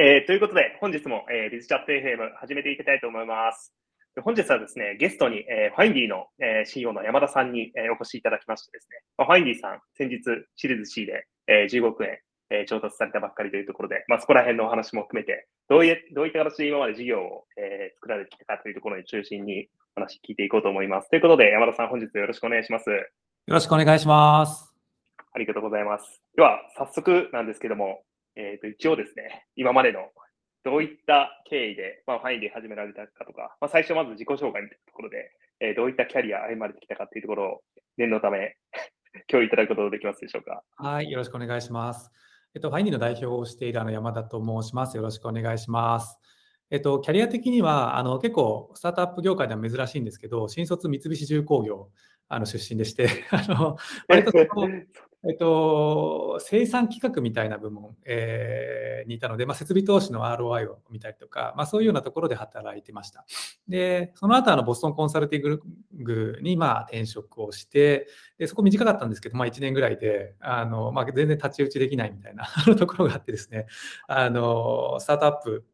えー、ということで、本日も、えー、ビズチャット FM 始めていきたいと思います。本日はですね、ゲストに、えー、ファインディの、えー、CEO の山田さんに、えー、お越しいただきましてですね、まあ、ファインディさん、先日シリーズ C で、えー、15億円、えー、調達されたばっかりというところで、まあ、そこら辺のお話も含めて、どういどういった形で今まで事業を、えー、作られてきたかというところに中心に話聞いていこうと思います。ということで、山田さん、本日よろしくお願いします。よろしくお願いします。ありがとうございます。では、早速なんですけども、えっ、ー、と、一応ですね、今までのどういった経緯で、まあ、ファインで始められたかとか、まあ、最初まず自己紹介みたいなところで、えー、どういったキャリア歩まれてきたかというところを念のため 共有いただくことができますでしょうか？はい、よろしくお願いします。えっと、ファインディの代表をしているあの山田と申します。よろしくお願いします。えっと、キャリア的にはあの結構スタートアップ業界では珍しいんですけど、新卒三菱重工業あの出身でして、あの割とそのえっと、生産企画みたいな部門、えー、にいたので、まあ、設備投資の ROI を見たりとか、まあ、そういうようなところで働いてました。で、その後あのボストンコンサルティングにまあ転職をして、でそこ短かったんですけど、まあ、1年ぐらいであの、まあ、全然太刀打ちできないみたいな ところがあってですね、あのスタートアップ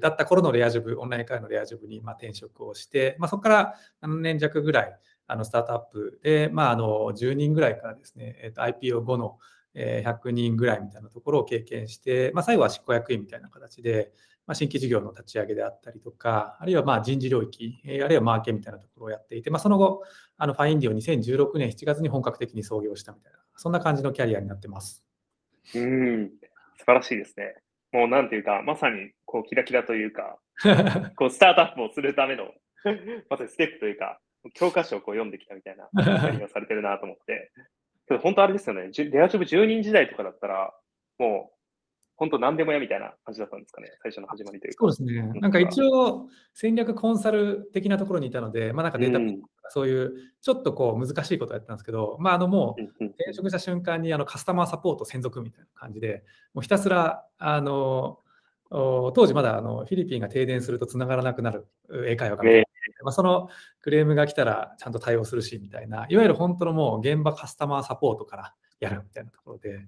だった頃のレアジョブ、オンライン会のレアジョブにまあ転職をして、まあ、そこから7年弱ぐらい、あのスタートアップで、まあ、あの10人ぐらいからですね、えー、と IPO 後の100人ぐらいみたいなところを経験して、まあ、最後は執行役員みたいな形で、まあ、新規事業の立ち上げであったりとか、あるいはまあ人事領域、あるいはマーケみたいなところをやっていて、まあ、その後、あのファインディを2016年7月に本格的に創業したみたいな、そんな感じのキャリアになってます。うん、素晴らしいですね。もうなんていうか、まさにこうキラキラというか、こうスタートアップをするための まさにステップというか、教科書をこう読んできたみたいな何がされてるなと思って。けど本当あれですよね。レアジョブ10人時代とかだったら、もう本当何でもやみたいな感じだったんですかね、最初の始まりというか。そうですね。なんか一応戦略コンサル的なところにいたので、まあなんかデータ、うん、そういうちょっとこう難しいことをやったんですけど、まああのもう転職した瞬間にあのカスタマーサポート専属みたいな感じで、もうひたすらあの当時まだあのフィリピンが停電するとつながらなくなる英会話が、まあ、そのクレームが来たらちゃんと対応するしみたいな、いわゆる本当のもう現場カスタマーサポートからやるみたいなところで、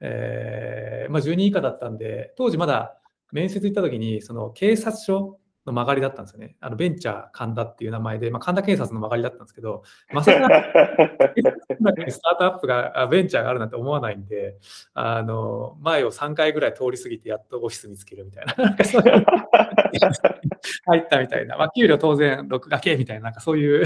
えー、まあ、10人以下だったんで、当時まだ面接行った時に、その警察署の曲がりだったんですよね。あのベンチャー神田っていう名前で、まあ、神田警察の曲がりだったんですけど、まさか スタートアップが、ベンチャーがあるなんて思わないんで、あの前を3回ぐらい通り過ぎてやっとオフィス見つけるみたいな、なんかそういう入ったみたいな、まあ、給料当然6掛けみたいな、なんかそういう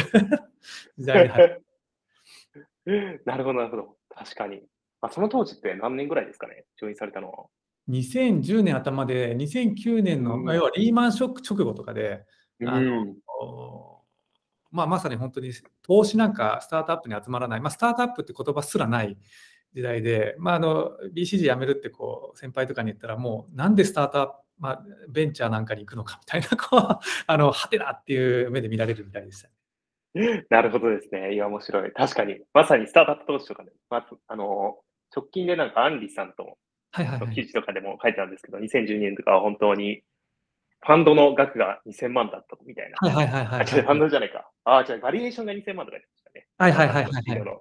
時代に入る。なるほど、なるほど。確かに。まあ、その当時って何年ぐらいですかね、上院されたのは。2010年頭で、2009年の、まあ、要はリーマンショック直後とかで、あのまあ、まさに本当に投資なんかスタートアップに集まらない、まあ、スタートアップって言葉すらない時代で、まあ、あの BCG 辞めるってこう先輩とかに言ったら、もうなんでスタートアップ、まあ、ベンチャーなんかに行くのかみたいな、こうあのはてなっていう目で見られるみたいでした。なるほどですね。いや、面白い。確かに、まさにスタートアップ投資とかで、まあ、あの直近でなんかアンリさんとはいはい、はい、記事とかでも書いてあるんですけど、2012年とかは本当に、ファンドの額が2000万だったみたいな。はいはいはい、はい。ファンドじゃないか。ああ、じゃあバリエーションが2000万とか言ってましたね。はいはいはい、はい、は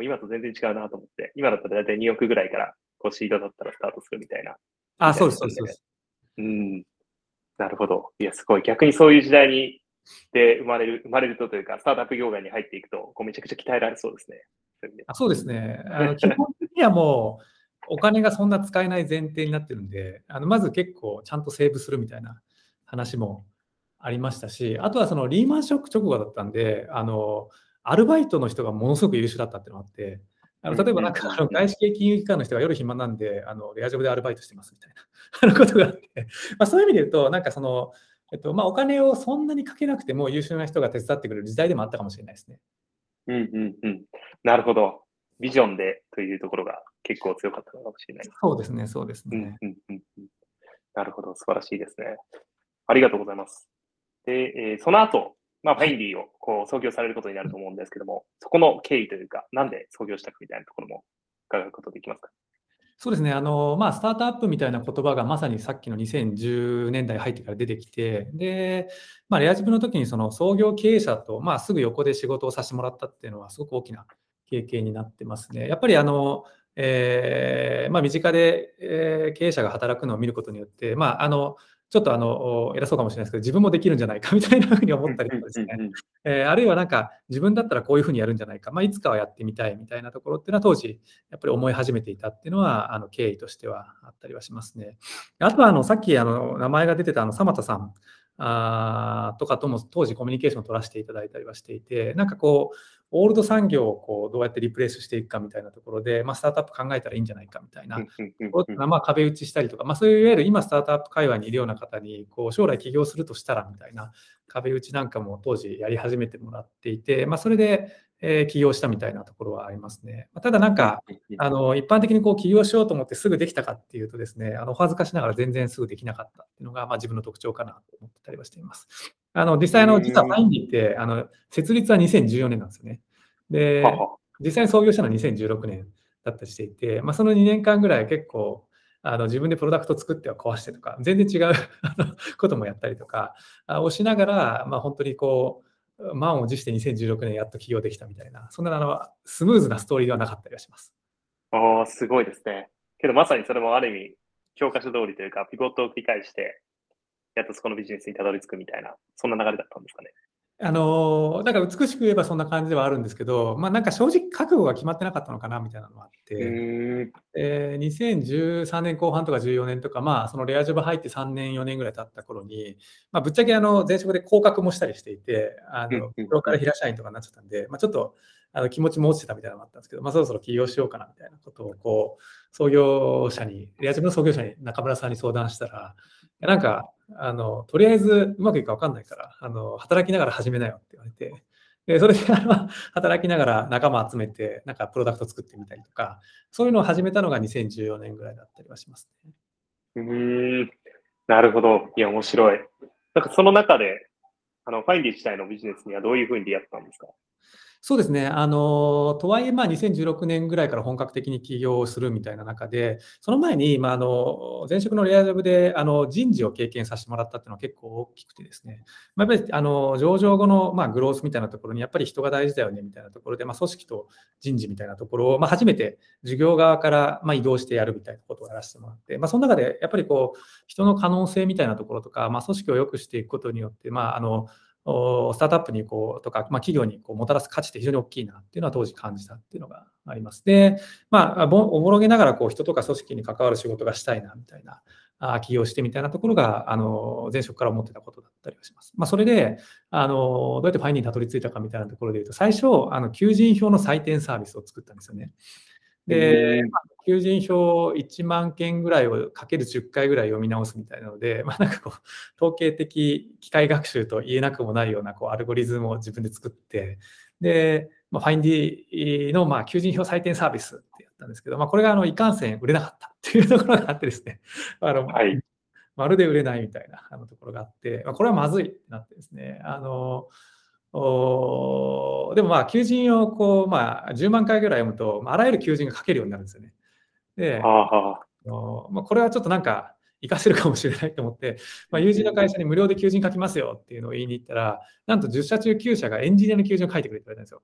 い。今と全然違うなと思って、今だったら大体2億ぐらいからこうシードだったらスタートするみたいな。あ、そうです、そうです。うん。なるほど。いや、すごい。逆にそういう時代にで生まれる、生まれるとというか、スタートアップ業界に入っていくと、こうめちゃくちゃ鍛えられそうですね。あそうですね。あの基本的にはもう、お金がそんな使えない前提になってるんで、あのまず結構ちゃんとセーブするみたいな話もありましたし、あとはそのリーマンショック直後だったんで、あのアルバイトの人がものすごく優秀だったっていうのがあって、あの例えばなんかあの外資系金融機関の人が夜暇なんで、あのレアジョブでアルバイトしてますみたいな ことがあって、まあ、そういう意味で言うと、なんかその、えっとまあ、お金をそんなにかけなくても優秀な人が手伝ってくれる時代でもあったかもしれないですね。うんうんうん。なるほど。ビジョンでというところが結構強かったのかもしれない。そうですね、そうですね。うんうんうんうん、なるほど、素晴らしいですね。ありがとうございます。で、えー、その後、まあ、ファインディをこう創業されることになると思うんですけども、そこの経緯というか、なんで創業したかみたいなところも伺うことできますか？そうですね、あのまあ、スタートアップみたいな言葉がまさにさっきの2010年代入ってから出てきて、でまあ、レアジブの時にその創業経営者と、まあ、すぐ横で仕事をさせてもらったっていうのは、すごく大きな経験になってますね。やっぱりあのえー、まあ、身近で、えー、経営者が働くのを見ることによって、まあ、あのちょっとあの偉そうかもしれないですけど、自分もできるんじゃないか みたいなふうに思ったりとかですね、えー、あるいはなんか自分だったらこういうふうにやるんじゃないか、まあ、いつかはやってみたいみたいなところっていうのは当時やっぱり思い始めていたっていうのはあの経緯としてはあったりはしますね。あとはあのさっきあの名前が出てたあの鎌田さんあとかとも当時コミュニケーションを取らせていただいたりはしていて、なんかこう、オールド産業をこうどうやってリプレイスしていくかみたいなところで、まあ、スタートアップ考えたらいいんじゃないかみたいな、まあ、壁打ちしたりとか、まあ、そういういわゆる今スタートアップ界隈にいるような方にこう将来起業するとしたらみたいな壁打ちなんかも当時やり始めてもらっていて、まあ、それでえ起業したみたいなところはありますね。ただなんか、あの一般的にこう起業しようと思ってすぐできたかっていうとですね、あのお恥ずかしながら全然すぐできなかったっていうのが、まあ、自分の特徴かなと思ってたりはしています。あの実際の、実はファインディってあの設立は2014年なんですよね。で、実際に創業したのは2016年だったりしていて、まあ、その2年間ぐらい結構、あの自分でプロダクト作っては壊してとか、全然違うこともやったりとかをしながら、まあ、本当にこう、満を持して2016年やっと起業できたみたいな、そんなあのスムーズなストーリーではなかったりはします。おー、すごいですね。けどまさにそれもある意味、教科書通りというか、ピボットを繰り返して、やっとそこのビジネスにたどり着くみたいな、そんな流れだったんですかね。あのだから美しく言えばそんな感じではあるんですけど、まあ、なんか正直覚悟が決まってなかったのかなみたいなのがあって、えー、2013年後半とか14年とか、まあ、そのレアジョブ入って3年、4年ぐらい経った頃に、まあ、ぶっちゃけあの前職で降格もしたりしていて、あのプロから平社員とかになっちゃったんで、まあ、ちょっとあの気持ちも落ちてたみたいなのがあったんですけど、まあ、そろそろ起業しようかなみたいなことをこう創業者に、レアジョブの創業者に中村さんに相談したら、なんか、あの、とりあえずうまくいくか分かんないから、あの、働きながら始めなよって言われて、でそれで働きながら仲間集めて、なんかプロダクト作ってみたりとか、そういうのを始めたのが2014年ぐらいだったりはしますね。うん、なるほど。いや、面白い。なんかその中で、あの、ファインディ自体のビジネスにはどういうふうに出会ったんですか？そうですね。あの、とはいえ、まあ、2016年ぐらいから本格的に起業をするみたいな中で、その前に、まあ、あの、前職のレアジョブで、あの、人事を経験させてもらったっていうのは結構大きくてですね、まあ、やっぱり、あの、上場後の、まあ、グロースみたいなところに、やっぱり人が大事だよね、みたいなところで、まあ、組織と人事みたいなところを、まあ、初めて事業側から、まあ、移動してやるみたいなことをやらせてもらって、まあ、その中で、やっぱりこう、人の可能性みたいなところとか、まあ、組織を良くしていくことによって、まあ、あの、スタートアップにこうとか、まあ、企業にこうもたらす価値って非常に大きいなっていうのは当時感じたっていうのがあります。で、まあ、おぼろげながらこう人とか組織に関わる仕事がしたいなみたいな、あ起業してみたいなところが、あの、前職から思ってたことだったりはします。まあ、それで、あの、どうやってファインにたどり着いたかみたいなところで言うと、最初、あの、求人票の採点サービスを作ったんですよね。で、まあ、求人票1万件ぐらいをかける10回ぐらい読み直すみたいなので、まあ、なんかこう、統計的機械学習と言えなくもないようなこうアルゴリズムを自分で作って、で、まあ、ファインディのまあ求人票採点サービスってやったんですけど、まあ、これがあのいかんせん売れなかったっていうところがあってですね、あの、はい、まるで売れないみたいなあのところがあって、まあ、これはまずいってなってですね、あの、おでもまあ求人をこう、まあ、10万回ぐらい読むと、あらゆる求人が書けるようになるんですよね。で、あまあ、これはちょっとなんか活かせるかもしれないと思って、まあ、友人の会社に無料で求人書きますよっていうのを言いに行ったら、なんと10社中9社がエンジニアの求人を書いてくれて言われたんですよ。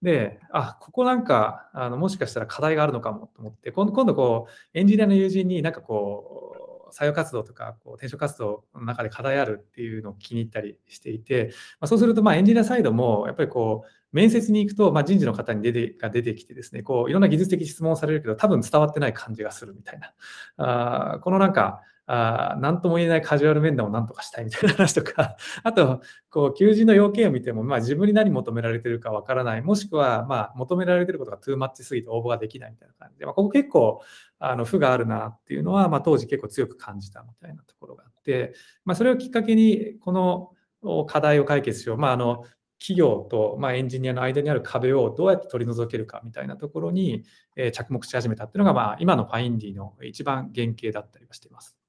で、あ、ここなんか、あのもしかしたら課題があるのかもと思って、今度今度こう、エンジニアの友人になんかこう、採用活動とかこう転職活動の中で課題あるっていうのを気に入ったりしていて、まあ、そうするとまあエンジニアサイドもやっぱりこう面接に行くと、まあ、人事の方に出てが出てきてですね、こういろんな技術的質問をされるけど、多分伝わってない感じがするみたいな。あこのなんか、あ何とも言えないカジュアル面談を何とかしたいみたいな話とか、あと、こう、求人の要件を見ても、まあ、自分に何求められてるかわからない、もしくは、まあ、求められてることがトゥーマッチすぎて応募ができないみたいな感じで、まあ、ここ結構、あの、負があるなっていうのは、まあ、当時結構強く感じたみたいなところがあって、まあ、それをきっかけに、この課題を解決しよう。まあ、あの、企業と、ま、エンジニアの間にある壁をどうやって取り除けるかみたいなところに、え着目し始めたっていうのが、まあ、今のファインディの一番原型だったりはしています。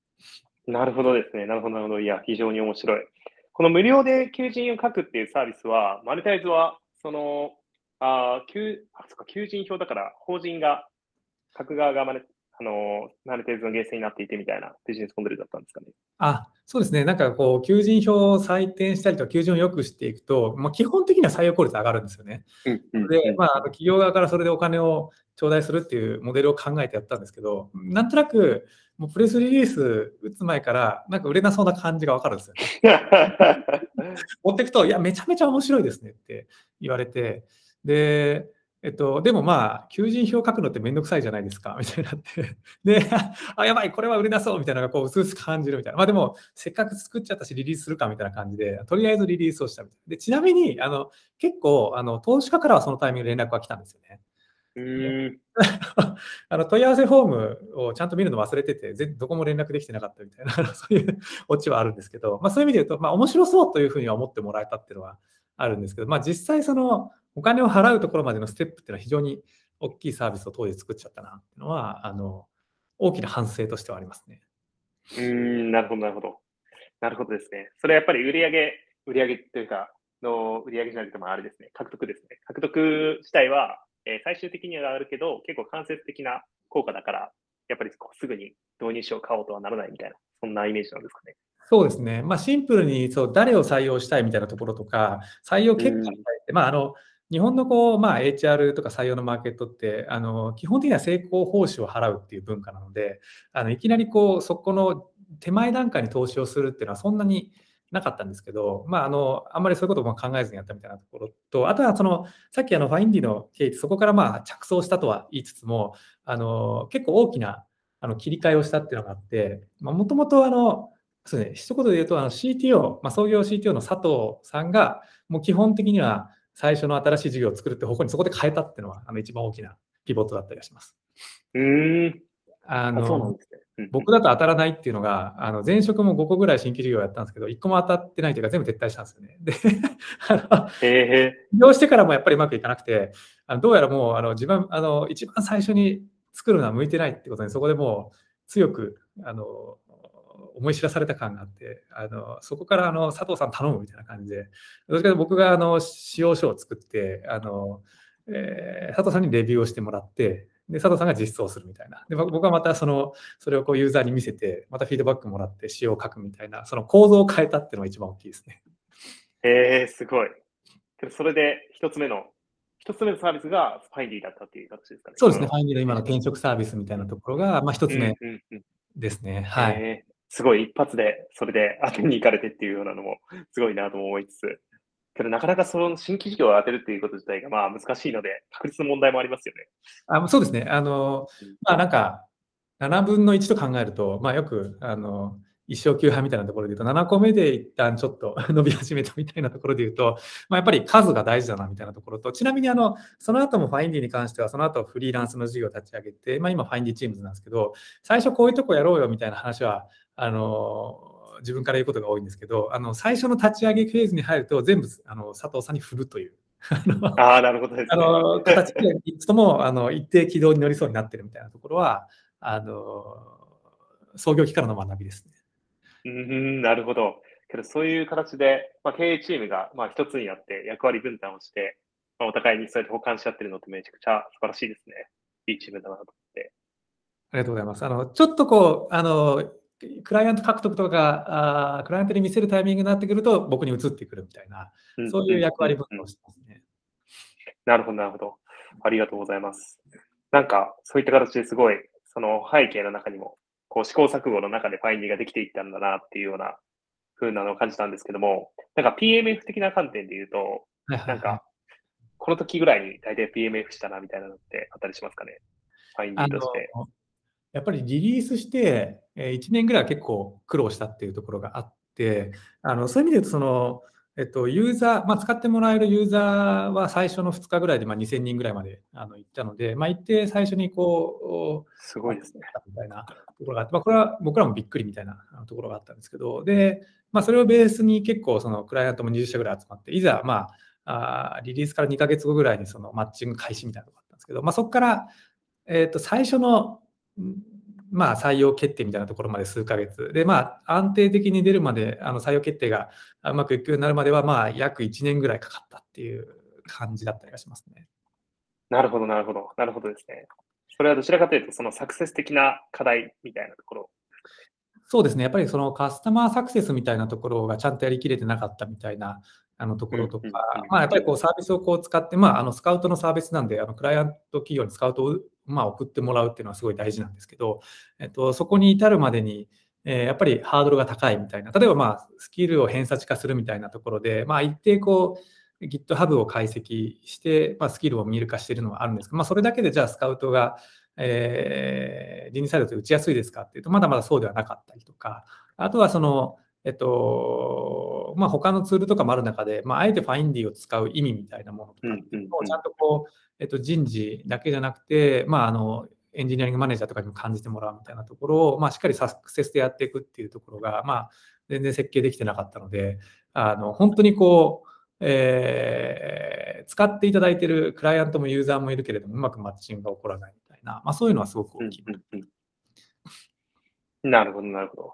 なるほどですね。なるほど、なるほど。いや、非常に面白い。この無料で求人を書くっていうサービスは、マネタイズは、その、あ求あそか求人票だから、法人が、書く側がマネあの、マネタイズの源泉になっていてみたいなビジネスモデルだったんですかね。あ、そうですね。なんかこう、求人票を採点したりとか、求人を良くしていくと、まあ、基本的には採用効率上がるんですよね。うんうん、で、まあ、企業側からそれでお金を頂戴するっていうモデルを考えてやったんですけど、なんとなく、もうプレスリリース打つ前から、なんか売れなそうな感じがわかるんですよね。持っていくと、いや、めちゃめちゃ面白いですねって言われて、で、えっと、でもまあ、求人票書くのってめんどくさいじゃないですか、みたいになって。で、あ、やばい、これは売れなそう、みたいなのがこう、うすうす感じるみたいな。まあでも、せっかく作っちゃったし、リリースするか、みたいな感じで、とりあえずリリースをしたみたいな。で、ちなみに、あの、結構、あの、投資家からはそのタイミングで連絡が来たんですよね。うん あの問い合わせフォームをちゃんと見るの忘れてて、どこも連絡できてなかったみたいな、そういうオチはあるんですけど、まあ、そういう意味で言うと、まあ、面白そうというふうには思ってもらえたっていうのはあるんですけど、まあ、実際そのお金を払うところまでのステップっていうのは非常に大きいサービスを当時作っちゃったなっていうのは、あの大きな反省としてはありますね。うん、なるほど、なるほど。なるほどですね。それはやっぱり売上、売上というか、の売上じゃなくてもあれですね、獲得ですね。獲得自体は、えー、最終的には上がるけど、結構間接的な効果だから、やっぱりこうすぐに導入しよう、買おうとはならないみたいな、そんなイメージなんですかね。そうですね。まあ、シンプルにそう誰を採用したいみたいなところとか、採用結果に対して、まあ、あの日本のこう、まあ、HR とか採用のマーケットってあの基本的には成功報酬を払うっていう文化なのであのいきなりこうそこの手前段階に投資をするっていうのはそんなになかったんですけど、まあ、あのあんまりそういうことも考えずにやったみたいなところとあとはそのさっきあのファインディのケースそこからまあ着想したとは言いつつもあの結構大きなあの切り替えをしたっていうのがあってもともとあのそうね、一言で言うと、あの CTO、まあ、創業 CTO の佐藤さんが、もう基本的には最初の新しい事業を作るって方向にそこで変えたっていうのは、あの一番大きなピボットだったりはします。うん。あの、僕だと当たらないっていうのが、あの前職も5個ぐらい新規事業やったんですけど、1個も当たってないというか、全部撤退したんですよね。で、あの、起業してからもやっぱりうまくいかなくて、あのどうやらもうあの自分、あの一番最初に作るのは向いてないってことに、そこでもう強くあの思い知らされた感があって、あのそこからあの佐藤さん頼むみたいな感じで、どっちかと僕があの使用書を作って、あのえー、佐藤さんにレビューをしてもらって、で佐藤さんが実装するみたいな。で僕はまたそのそれをこうユーザーに見せて、またフィードバックもらって仕様を書くみたいな、その構造を変えたっていうのが一番大きいですね。えー、すごい。それで一つ目の、一つ目のサービスがファインディだったっていう形ですかね。そうですね、ファインディの今の転職サービスみたいなところが、まあ、一つ目ですね。うんうんうん、はい、えーすごい一発でそれで当てに行かれてっていうようなのもすごいなと思いつつ、けどなかなかその新規事業を当てるっていうこと自体がまあ難しいので、確率の問題もありますよね。あそうですね。あの、まあなんか、7分の1と考えると、まあよく、あの、一生級派みたいなところで言うと、7個目で一旦ちょっと 伸び始めたみたいなところで言うと、まあ、やっぱり数が大事だなみたいなところと、ちなみにあのその後もファインディに関しては、その後フリーランスの事業を立ち上げて、まあ、今ファインディチームズなんですけど、最初こういうとこやろうよみたいな話は、あの自分から言うことが多いんですけど、あの最初の立ち上げフェーズに入ると、全部あの佐藤さんに振るという。ああ、なるほどです、ね、あの形で、いつともあの一定軌道に乗りそうになってるみたいなところは、あの創業期からの学びですね。うん、なるほど。けどそういう形で、まあ、経営チームがまあ一つになって役割分担をして、まあ、お互いにそうやって補完し合ってるのってめちゃくちゃ素晴らしいですね。いいチームだなと思って。ありがとうございます。あのちょっとこう、あのクライアント獲得とかあ、クライアントに見せるタイミングになってくると、僕に移ってくるみたいな、そういう役割分担をしてますね。なるほど、なるほど。ありがとうございます。なんか、そういった形ですごい、その背景の中にも、こう試行錯誤の中でファインディができていったんだなっていうような風なのを感じたんですけども、なんか PMF 的な観点で言うと、なんか、この時ぐらいに大体 PMF したなみたいなのってあったりしますかね？ファインディとして。やっぱりリリースして、1年ぐらいは結構苦労したっていうところがあって、あのそういう意味で言うとその、えっと、ユーザー、まあ、使ってもらえるユーザーは最初の2日ぐらいでまあ2000人ぐらいまであの行ったので、まあ、行って最初にこう、すごいですね。みたいなところがあって、まあ、これは僕らもびっくりみたいなところがあったんですけど、で、まあ、それをベースに結構そのクライアントも20社ぐらい集まって、いざ、まあ、あリリースから2ヶ月後ぐらいにそのマッチング開始みたいなのがあったんですけど、まあ、そこから、えっと最初のまあ、採用決定みたいなところまで数ヶ月。で、まあ、安定的に出るまで、あの採用決定がうまくいくようになるまでは、まあ、約1年ぐらいかかったっていう感じだったりがしますね。なるほど、なるほど。なるほどですね。それはどちらかというと、そのサクセス的な課題みたいなところ。そうですね。やっぱりそのカスタマーサクセスみたいなところがちゃんとやりきれてなかったみたいなあのところとかまあ、やっぱりこうサービスをこう使って、まあ、あのスカウトのサービスなんで、あのクライアント企業にスカウトを、まあ、送ってもらうっていうのはすごい大事なんですけど、えっと、そこに至るまでに、えーやっぱりハードルが高いみたいな、例えば、まあ、スキルを偏差値化するみたいなところで、まあ、一定こう、GitHub を解析して、まあ、スキルを見る化しているのはあるんですけど、まあ、それだけでじゃあスカウトが、えー人事サイドで打ちやすいですかっていうと、まだまだそうではなかったりとか、あとはその、えっと、まあ、他のツールとかもある中で、まあ、あえてファインディを使う意味みたいなものとかちゃんとこう、えっと、人事だけじゃなくて、まあ、あの、エンジニアリングマネージャーとかにも感じてもらうみたいなところを、まあ、しっかりサクセスでやっていくっていうところが、まあ、全然設計できてなかったので、あの、本当にこう、えー使っていただいているクライアントもユーザーもいるけれども、うまくマッチングが起こらないみたいな、まあ、そういうのはすごくうん大きい。なるほど、なるほど。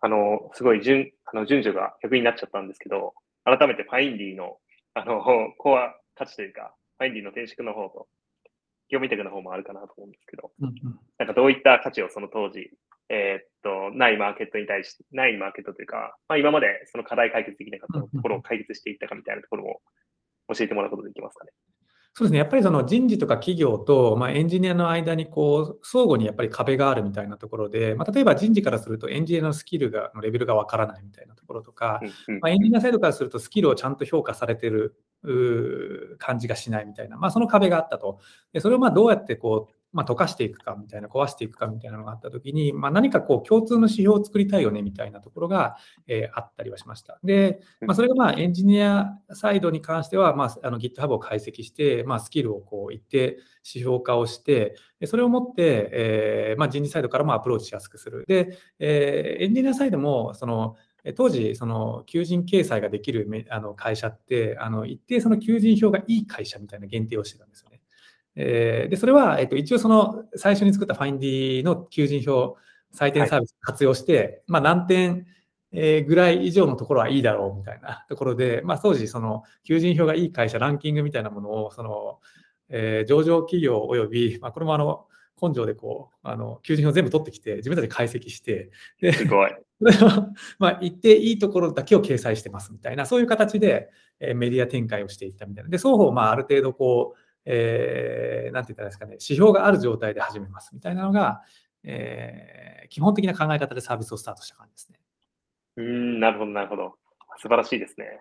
あの、すごい順、あの、順序が逆になっちゃったんですけど、改めてファインディの、あの、コア価値というか、ファインディの転職の方と、業務委託の方もあるかなと思うんですけど、うんうんなんかどういった価値をその当時、えーっと、ないマーケットに対して、ないマーケットというか、まあ今までその課題解決できなかったところを解決していったかみたいなところも教えてもらうことできますかね。そうですね、やっぱりその人事とか企業と、まあ、エンジニアの間にこう相互にやっぱり壁があるみたいなところで、まあ、例えば人事からするとエンジニアのスキルがのレベルがわからないみたいなところとか、まあ、エンジニアサイドからするとスキルをちゃんと評価されてる感じがしないみたいな、まあ、その壁があったと。でそれをまあどうやってこう、まあ、溶かしていくかみたいな、壊していくかみたいなのがあったときに、まあ、何かこう共通の指標を作りたいよねみたいなところが、えーあったりはしました。で、まあ、それがまあエンジニアサイドに関しては、まあ、あの GitHub を解析して、まあ、スキルをこう一定指標化をして、でそれをもって、えーまあ、人事サイドからもアプローチしやすくする。で、えーエンジニアサイドもそのえ当時、その求人掲載ができるめあの会社って、あの一定その求人票がいい会社みたいな限定をしてたんですよね。えーで、それは、えっと、一応その最初に作ったファインディの求人票採点サービスを活用して、まあ何点えーぐらい以上のところはいいだろうみたいな ところで、まあ当時その求人票がいい会社ランキングみたいなものを、その、えー上場企業および、まあこれもあの、根性でこう、あの、求人票全部取ってきて、自分たちで解析して、で、すごい。まあ、一定いいところだけを掲載してますみたいな、そういう形で、えーメディア展開をしていったみたいな。で、双方、まあ、ある程度、こう、えーなんて言ったらいいですかね、指標がある状態で始めますみたいなのが、えー基本的な考え方でサービスをスタートした感じですね。うーん、なるほど、なるほど。素晴らしいですね。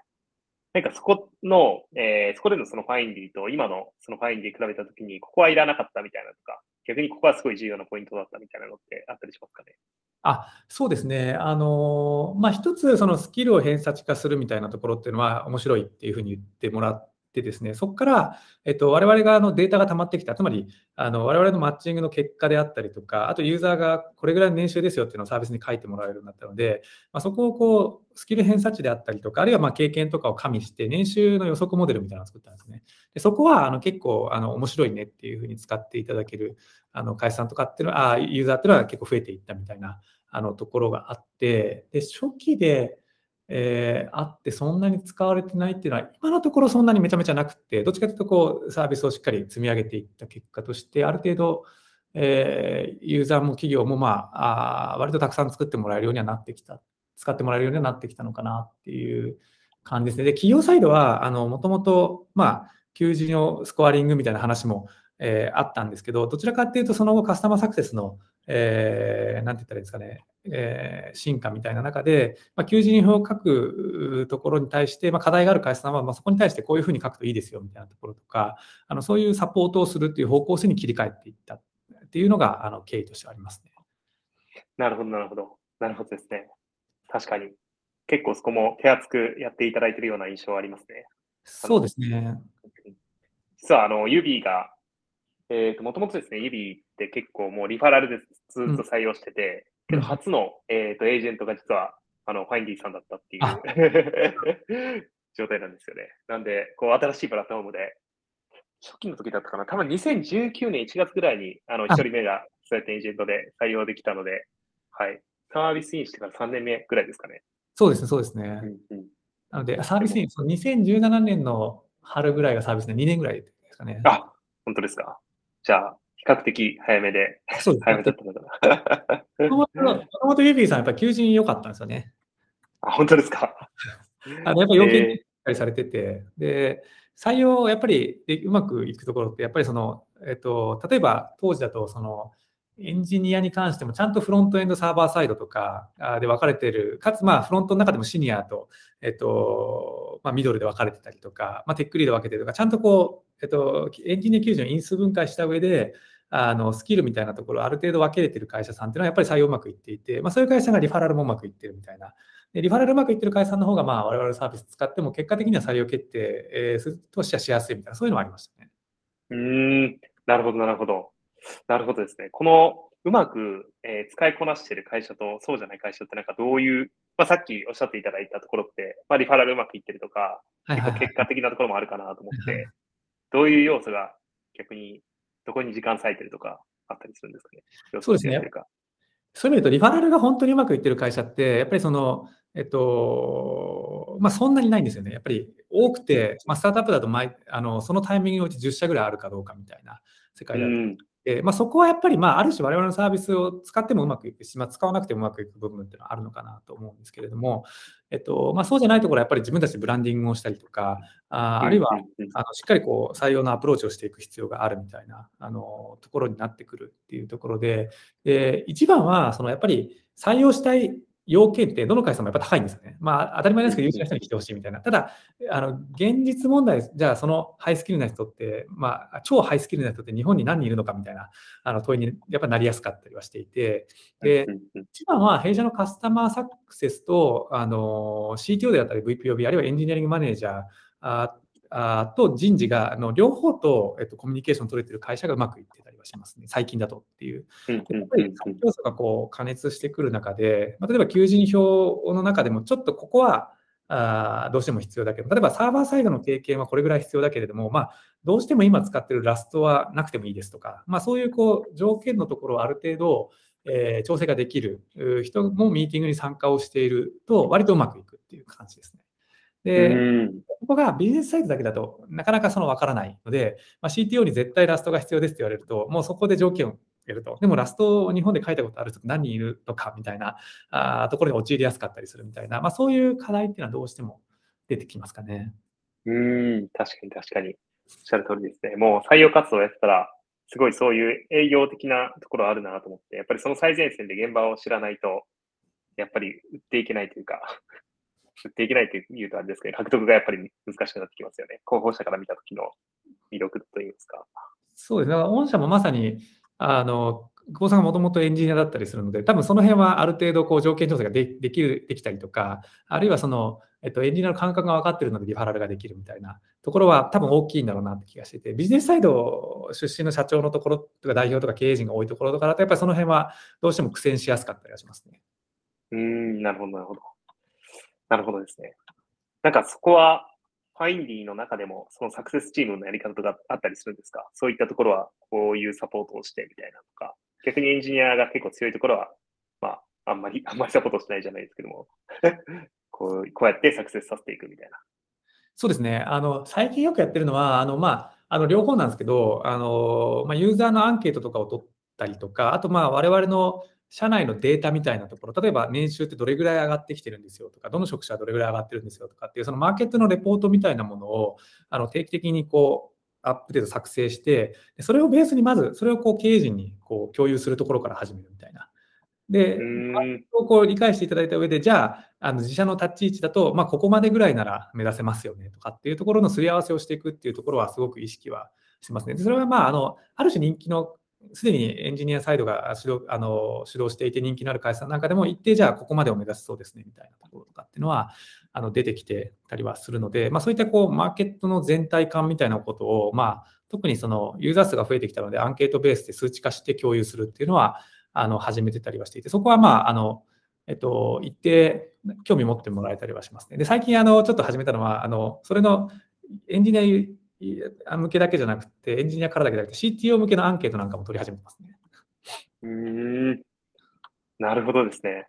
なんかそこの、えーそこでのそのファインディと今のそのファインディ比べたときに、ここはいらなかったみたいなとか、逆にここはすごい重要なポイントだったみたいなのってあったりしますかね？あそうですね、あのまあ、一つ、そのスキルを偏差値化するみたいなところっていうのは面白いっていうふうに言ってもらってですね、そこから、えっと、我々があのデータが溜まってきた、つまり、あの我々のマッチングの結果であったりとか、あとユーザーがこれぐらいの年収ですよっていうのをサービスに書いてもらえるようになったので、まあ、そこをこうスキル偏差値であったりとか、あるいはま経験とかを加味して、年収の予測モデルみたいなのを作ったんですね。でそこはあの結構あの面白いねっていうふうに使っていただけるあの会社さんとかっていうのは、あユーザーっていうのは結構増えていったみたいなあのところがあって、で初期で、えーあってそんなに使われてないっていうのは、今のところそんなにめちゃめちゃなくて、どっちかというとこうサービスをしっかり積み上げていった結果として、ある程度、えーユーザーも企業も、まあ、あ割とたくさん作ってもらえるようにはなってきた、使ってもらえるようにはなってきたのかなっていう感じですね。で、企業サイドは、もともと、まあ、求人をスコアリングみたいな話も、えーあったんですけど、どちらかっていうと、その後カスタマーサクセスの、えーなんて言ったらいいですかね、えー進化みたいな中で、まあ、求人票を書くところに対して、まあ、課題がある会社さんは、まあ、そこに対してこういうふうに書くといいですよみたいなところとか、あのそういうサポートをするっていう方向性に切り替えていったっていうのがあの経緯としてありますね。なるほど、なるほど。なるほどですね。確かに。結構そこも手厚くやっていただいているような印象はありますね。そうですね。実は、あの、ユビーが、えっ、と、もともとですね、ユビーって結構もうリファラルでずっと採用してて、けど初の、えっ、と、エージェントが実は、あの、ファインディさんだったっていう 状態なんですよね。なんで、こう、新しいプラットフォームで、初期の時だったかな、多分2019年1月ぐらいに、あの、1人目が、そうやってエージェントで採用できたので、はい。サービスインしてから3年目ぐらいですかね。そうですね、そうですね。うんうん、なので、サービスに、その2017年の春ぐらいがサービスで2年ぐらいですかね。あ、本当ですか。じゃあ、比較的早めで、そうです早めだったのかな。もともとユビーさん、やっぱ求人良かったんですよね。あ、本当ですか？あのやっぱ要件、えかりされてて、で、採用やっぱりうまくいくところって、やっぱりその、えっと、例えば当時だと、その、エンジニアに関してもちゃんとフロントエンドサーバーサイドとかで分かれている、かつまあフロントの中でもシニアと、えっと、まあミドルで分かれてたりとか、まあテックリード分けてるとか、ちゃんとこう、えっと、エンジニア求人を因数分解した上で、あのスキルみたいなところをある程度分けれてる会社さんっていうのはやっぱり採用うまくいっていて、まあ、そういう会社がリファラルもうまくいってるみたいな。でリファラルうまくいってる会社さんの方がまあ我々サービス使っても結果的には採用決定、えー、とししやすいみたいな、そういうのはありましたね。うん、なるほど、なるほど。なるほどですね。このうまく、えー、使いこなしている会社とそうじゃない会社ってなんかどういう、まあ、さっきおっしゃっていただいたところって、まあ、リファラルうまくいってるとか、結果的なところもあるかなと思って、どういう要素が逆にどこに時間割いてるとかあったりするんですかね？そうですね。そういう意味で言うと、リファラルが本当にうまくいってる会社って、やっぱりその、えっと、まあ、そんなにないんですよね。やっぱり多くて、まあ、スタートアップだと毎あのそのタイミングのうち10社ぐらいあるかどうかみたいな世界だとえまあ、そこはやっぱり、まあ、ある種我々のサービスを使ってもうまくいくし、まあ、使わなくてもうまくいく部分っていうのはあるのかなと思うんですけれども、えっとまあ、そうじゃないところはやっぱり自分たちでブランディングをしたりとか、ああるいはあのしっかりこう採用のアプローチをしていく必要があるみたいなあのところになってくるっていうところで、で一番はそのやっぱり採用したい要件ってどの会社もやっぱ高いんですよね。まあ当たり前ですけど優秀な人に来てほしいみたいな。ただ、あの現実問題、じゃあそのハイスキルな人って、まあ超ハイスキルな人って日本に何人いるのかみたいなあの問いにやっぱなりやすかったりはしていて、で、一番は弊社のカスタマーサクセスとあの CTO であったり VPOB、あるいはエンジニアリングマネージャー、あと人事があの両方と、えっと、コミュニケーション取れてる会社がうまくいってたりはしますね、最近だとっていう。やっぱり要素がこう加熱してくる中で、まあ、例えば求人票の中でもちょっとここはあどうしても必要だけど、例えばサーバーサイドの経験はこれぐらい必要だけれども、まあ、どうしても今使ってるラストはなくてもいいですとか、まあ、そういうこう条件のところをある程度、えー、調整ができる人もミーティングに参加をしていると、割とうまくいくっていう感じですね。で、ここがビジネスサイトだけだとなかなかその分からないので、まあ、CTO に絶対ラストが必要ですって言われると、もうそこで条件をやると。でもラストを日本で書いたことある人何人いるのかみたいなあところに陥りやすかったりするみたいな、まあ、そういう課題っていうのはどうしても出てきますかね。うん、確かに確かに。おっしゃる通りですね。もう採用活動をやってたら、すごいそういう営業的なところあるなと思って、やっぱりその最前線で現場を知らないと、やっぱり売っていけないというか、売っていけないというとあれですけど、獲得がやっぱり難しくなってきますよね。候補者から見た時の魅力といいますか。そうですね。御社もまさに、あの、久保さんがもともとエンジニアだったりするので、多分その辺はある程度こう条件調整がでできるできたりとか、あるいはその、えっと、エンジニアの感覚が分かっているのでリファラルができるみたいなところは多分大きいんだろうなって気がしてて、ビジネスサイド出身の社長のところとか代表とか経営陣が多いところとかだと、やっぱりその辺はどうしても苦戦しやすかったりはしますね。うん、なるほど、なるほど。なるほどですね。なんかそこは、ファインディの中でも、そのサクセスチームのやり方とかあったりするんですか？そういったところは、こういうサポートをしてみたいなとか、逆にエンジニアが結構強いところは、まあ、あんまり、あんまりサポートしないじゃないですけども、こうこうやってサクセスさせていくみたいな。そうですね。あの、最近よくやってるのは、あの、まあ、あの、両方なんですけど、あの、まあ、ユーザーのアンケートとかを取ったりとか、あと、まあ、我々の社内のデータみたいなところ、例えば年収ってどれぐらい上がってきてるんですよとか、どの職種はどれぐらい上がってるんですよとかっていう、そのマーケットのレポートみたいなものをあの定期的にこうアップデート作成して、それをベースにまず、それをこう経営陣にこう共有するところから始めるみたいな。で、をこう理解していただいた上で、じゃあ、あの自社の立ち位置だと、まあ、ここまでぐらいなら目指せますよねとかっていうところのすり合わせをしていくっていうところはすごく意識はしますね。でそれはまあ、あの、ある種人気のすでにエンジニアサイドが主導あの主導していて人気のある会社なんかでも一定じゃあここまでを目指すそうですねみたいなところとかっていうのはあの出てきてたりはするので、まあ、そういったこうマーケットの全体感みたいなことを、まあ、特にそのユーザー数が増えてきたのでアンケートベースで数値化して共有するっていうのはあの始めてたりはしていてそこはまああのえっと、一定興味持ってもらえたりはしますね。で、最近、あの、ちょっと始めたのは、あの、それのエンジニア向けだけじゃなくて、エンジニアからだけじゃなくて、CTO 向けのアンケートなんかも取り始めてますね。うん、なるほどですね。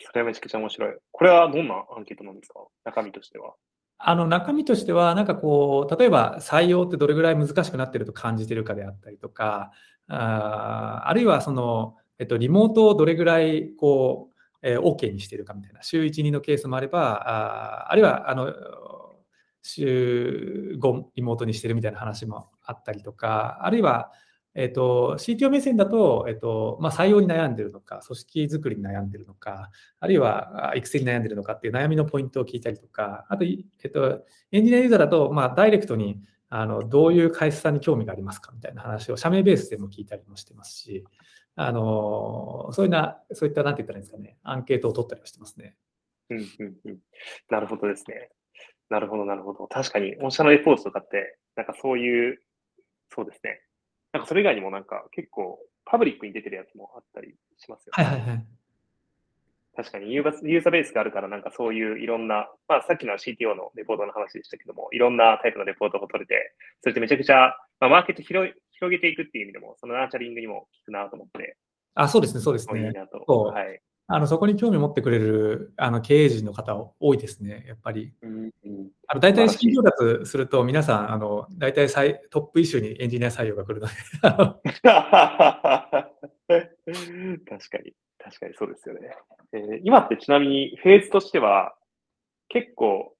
それはめちゃくちゃ面白い。これはどんなアンケートなんですか中身としては。あの中身としては、なんかこう、例えば採用ってどれぐらい難しくなってると感じてるかであったりとか、ああるいはその、えっと、リモートをどれぐらいこう、えー、OK にしてるかみたいな、週1、2のケースもあれば、ああるいはあの週5リモートにしてるみたいな話もあったりとか、あるいは、えっ、と、CTO 目線だと、えっ、と、まあ、採用に悩んでるのか、組織づくりに悩んでるのか、あるいは育成に悩んでるのかっていう悩みのポイントを聞いたりとか、あと、えっ、と、エンジニアユーザーだと、まあ、ダイレクトに、あの、どういう会社さんに興味がありますかみたいな話を社名ベースでも聞いたりもしてますし、あの、そういうな、そういった、なんて言ったらいいんですかね、アンケートを取ったりはしてますね。うんうんうん。なるほどですね。なるほど、なるほど。確かに、御社のレポートとかって、なんかそういう、そうですね。なんかそれ以外にもなんか結構パブリックに出てるやつもあったりしますよね。はいはいはい。確かにユーザーベースがあるからなんかそういういろんな、まあさっきの CTO のレポートの話でしたけども、いろんなタイプのレポートを取れて、それってめちゃくちゃ、まあ、マーケット広広げていくっていう意味でも、そのナーチャリングにも効くなと思って。あ、そうですね、そうですね。いいなと。はい。あのそこに興味を持ってくれるあの経営陣の方多いですね、やっぱり。あの大体資金調達すると、皆さん、あの大体トップイシューにエンジニア採用が来るので。確かに、確かにそうですよね。えー、今ってちなみにフェーズとしては、結構、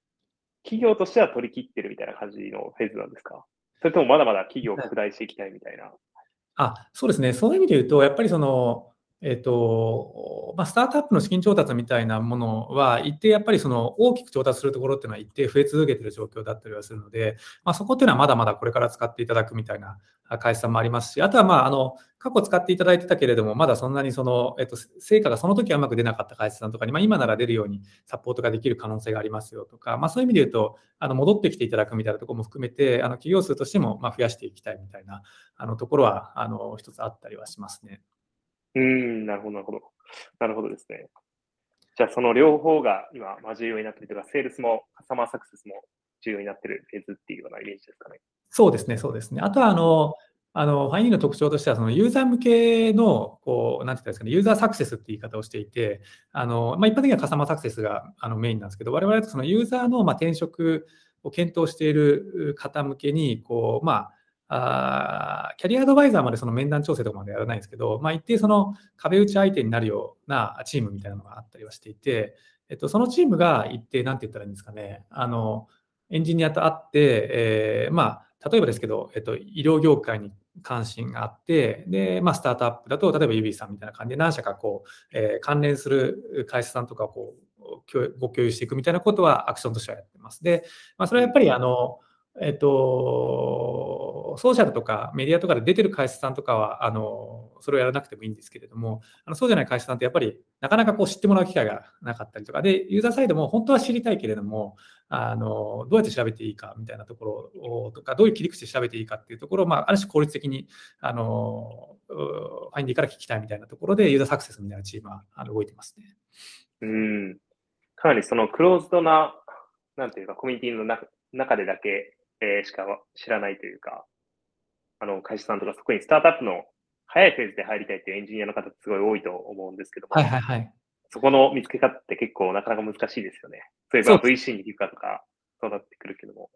企業としては取り切ってるみたいな感じのフェーズなんですか？それともまだまだ企業を拡大していきたいみたいな？あそうですね、そういう意味で言うと、やっぱりその、えっ、と、まあ、スタートアップの資金調達みたいなものは、一定やっぱりその大きく調達するところっていうのは一定増え続けている状況だったりはするので、まあ、そこっていうのはまだまだこれから使っていただくみたいな会社さんもありますし、あとはまあ、あの、過去使っていただいてたけれども、まだそんなにその、えっと、成果がその時はうまく出なかった会社さんとかに、まあ、今なら出るようにサポートができる可能性がありますよとか、まあ、そういう意味で言うと、あの戻ってきていただくみたいなところも含めて、あの企業数としてもま増やしていきたいみたいなあのところは、あの一つあったりはしますね。うん、なるほど、なるほど。なるほどですね。じゃあ、その両方が今、まあ、重要になっているというか、セールスもカスタマーサクセスも重要になっているフェーズっていうようなイメージですかね。そうですね、そうですね。あとは、あの、あの、ファインの特徴としては、そのユーザー向けの、こう、なんて言ったんですかね、ユーザーサクセスって言い方をしていて、あの、まあ、一般的にはカスタマーサクセスがあのメインなんですけど、我々はそのユーザーの、まあ、転職を検討している方向けに、こう、まあ、あキャリアアドバイザーまでその面談調整とかまでやらないんですけど、まあ、一定その壁打ち相手になるようなチームみたいなのがあったりはしていて、えっと、そのチームが一定、なんて言ったらいいんですかね、あのエンジニアと会って、えー、まあ、例えばですけど、えっと、医療業界に関心があって、で、まあ、スタートアップだと、例えばユビーさんみたいな感じで何社かこう、えー、関連する会社さんとかをこうご共有していくみたいなことはアクションとしてはやってます。で、まあ、それはやっぱりあの、えっと、ソーシャルとかメディアとかで出てる会社さんとかは、あの、それをやらなくてもいいんですけれども、あのそうじゃない会社さんってやっぱりなかなかこう知ってもらう機会がなかったりとか、で、ユーザーサイドも本当は知りたいけれども、あの、どうやって調べていいかみたいなところをとか、どういう切り口で調べていいかっていうところを、まあ、ある種効率的に、あの、ファインディから聞きたいみたいなところで、ユーザーサクセスみたいなチームはあの動いてますね。うん。かなりそのクローズドな、なんていうか、コミュニティの中中でだけえー、しか知らないというか、あの、会社さんとかそこにスタートアップの早いフェーズで入りたいっていうエンジニアの方ってすごい多いと思うんですけども、はいはいはい。そこの見つけ方って結構なかなか難しいですよね。そういえば VC に行くかとか、そうなってくるけども。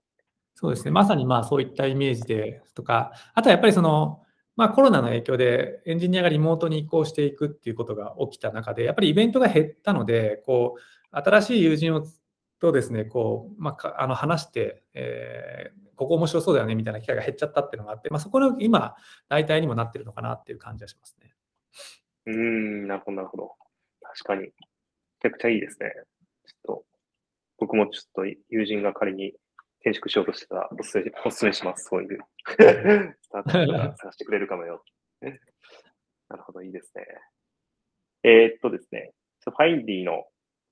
そうですね。まさにまあそういったイメージでとか、あとはやっぱりその、まあコロナの影響でエンジニアがリモートに移行していくっていうことが起きた中で、やっぱりイベントが減ったので、こう、新しい友人をとですね、こう、まあ、あの話して、えー、ここ面白そうだよねみたいな機会が減っちゃったっていうのがあって、まあ、そこの今、代替にもなってるのかなっていう感じはしますね。うん、なるほど、なるほど。確かに。めちゃくちゃいいですね。ちょっと、僕もちょっと友人が仮に転職しようとしてたらおすすめ おすすめします。そういう。スタートアップが探してくれるかもよ。なるほど、いいですね。えー、っとですね、ファインディの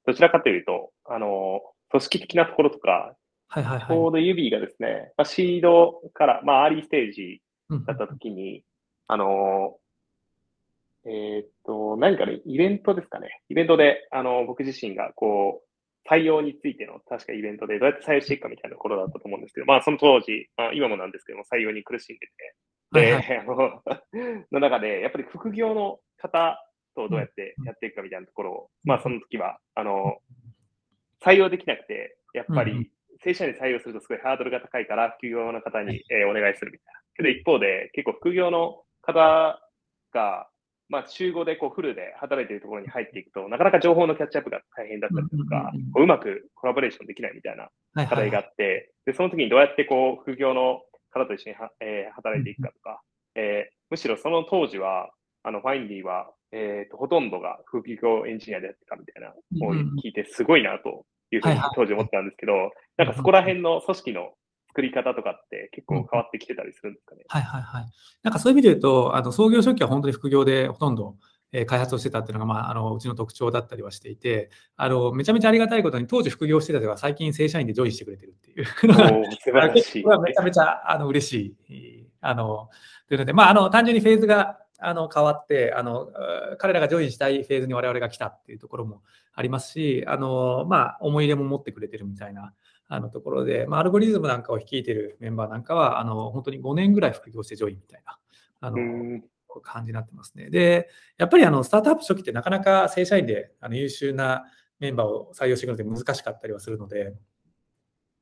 どちらかというと、あの、組織的なところとか、はいはいはい、ちょうど指がですね、まあ、シードから、まあ、アーリーステージだったときに、うん、あの、えー、っと、何かね、イベントですかね。イベントで、あの、僕自身が、こう、採用についての、確かイベントでどうやって採用していくかみたいなところだったと思うんですけど、まあ、その当時、まあ、今もなんですけども、採用に苦しんでて、で、はいはい、あの、の中で、やっぱり副業の方とどうやってやっていくかみたいなところを、まあ、その時は、あの、採用できなくて、やっぱり、正社員で採用するとすごいハードルが高いから、副業の方に、えー、お願いするみたいな。けど一方で、結構副業の方が、まあ、週5でこうフルで働いているところに入っていくと、なかなか情報のキャッチアップが大変だったりとか、こううまくコラボレーションできないみたいな課題があって、でその時にどうやってこう副業の方と一緒には、えー、働いていくかとか、えー、むしろその当時は、あの、ファインディは、えーと、ほとんどが副業エンジニアでやってたみたいなのを聞いて、すごいなというふうに当時思ったんですけど、なんかそこら辺の組織の作り方とかって結構変わってきてたりするんですかね？はいはいはい。なんかそういう意味で言うと、あの創業初期は本当に副業でほとんど開発をしてたっていうのが、まあ、あのうちの特徴だったりはしていてあの、めちゃめちゃありがたいことに、当時副業してたでは最近正社員でジョインしてくれてるっていうのが、素晴らしい。めちゃめちゃあの嬉しい。あのというので、まあ、あの単純にフェーズがあの変わってあの、彼らがジョインしたいフェーズに我々が来たっていうところもありますし、あのまあ、思い入れも持ってくれてるみたいなあのところで、まあ、アルゴリズムなんかを率いてるメンバーなんかは、あの本当に5年ぐらい副業してジョインみたいな。あの感じになってますね。で、やっぱりあのスタートアップ初期ってなかなか正社員であの優秀なメンバーを採用していくのって難しかったりはするので、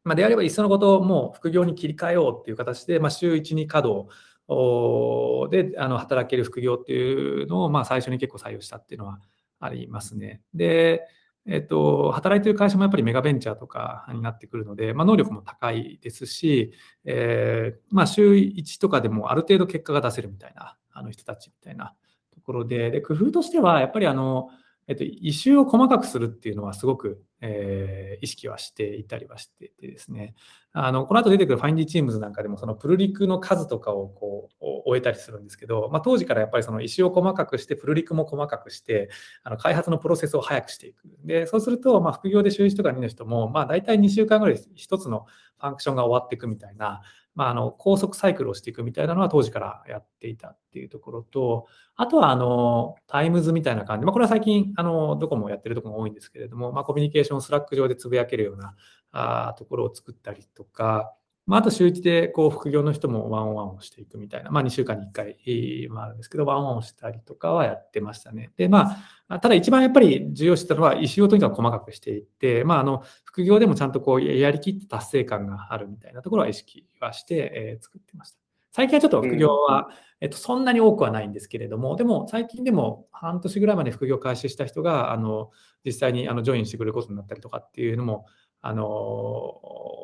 まあ、であればいっそのことをもう副業に切り替えようっていう形で、まあ、週1、2稼働であの働ける副業っていうのをまあ最初に結構採用したっていうのはありますね。で、えっと、働いてる会社もやっぱりメガベンチャーとかになってくるので、まあ、能力も高いですし、えー、まあ、週1とかでもある程度結果が出せるみたいなあの人たちみたいなところで、で工夫としては、やっぱりあの、えっと、異臭を細かくするっていうのはすごく、えー、意識はしていたりはしててですね、あのこの後出てくる Findy Teams なんかでもそのプルリクの数とかをこう追えたりするんですけど、まあ、当時からやっぱりその issue を細かくしてプルリクも細かくしてあの開発のプロセスを早くしていく。でそうするとま副業で週1とか2の人もまあ大体2週間ぐらい1つのファンクションが終わっていくみたいなまあ、あの高速サイクルをしていくみたいなのは当時からやっていたっていうところと、あとはあの times みたいな感じ、まあ、これは最近あのどこもやってるところが多いんですけれども、まあ、コミュニケーション Slack 上でつぶやけるようなあところを作ったりとか、まあ、あと週1でこう副業の人もワンオンワンをしていくみたいな、まあ、2週間に1回もあるんですけど、ワンオンをしたりとかはやってましたね。で、まあ、ただ一番やっぱり重要してたのは、石をとにかく細かくしていって、まあ、あの副業でもちゃんとこうやりきった達成感があるみたいなところは意識はして、えー、作ってました。最近はちょっと副業は、えっと、そんなに多くはないんですけれども、でも最近でも半年ぐらいまで副業開始した人が、あの実際にあのジョインしてくれることになったりとかっていうのも、あの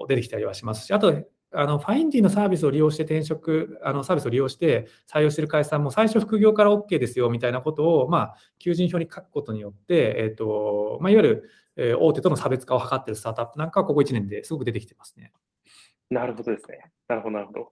出てきたりはしますし、あと、あのファインディのサービスを利用して転職、あのサービスを利用して採用している会社さんも最初副業から OK ですよみたいなことを、まあ、求人票に書くことによって、えーとまあ、いわゆる、え大手との差別化を図っているスタートアップなんかはここ1年ですごく出てきてますね。なるほどですね。なるほど、なるほど。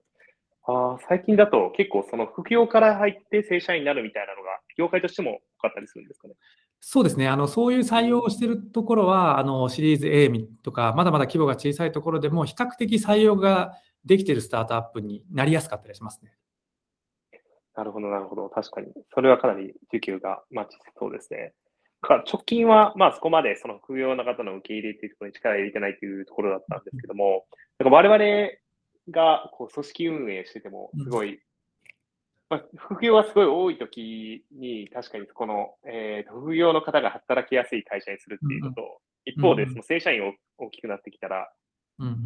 あ最近だと結構その副業から入って正社員になるみたいなのが業界としても多かったりするんですかね。そうですね。あの、そういう採用をしているところは、あの、シリーズ A とか、まだまだ規模が小さいところでも、比較的採用ができているスタートアップになりやすかったりしますね。なるほど、なるほど。確かに。それはかなり需給がマッチしそうですね。か直近は、まあそこまでその副業の方の受け入れというところに力を入れてないというところだったんですけども、なんか我々がこう組織運営してても、すごいまあ、副業はすごい多い時に、確かにこの、えー、副業の方が働きやすい会社にするっていうのと、一方で、その正社員を大きくなってきたら、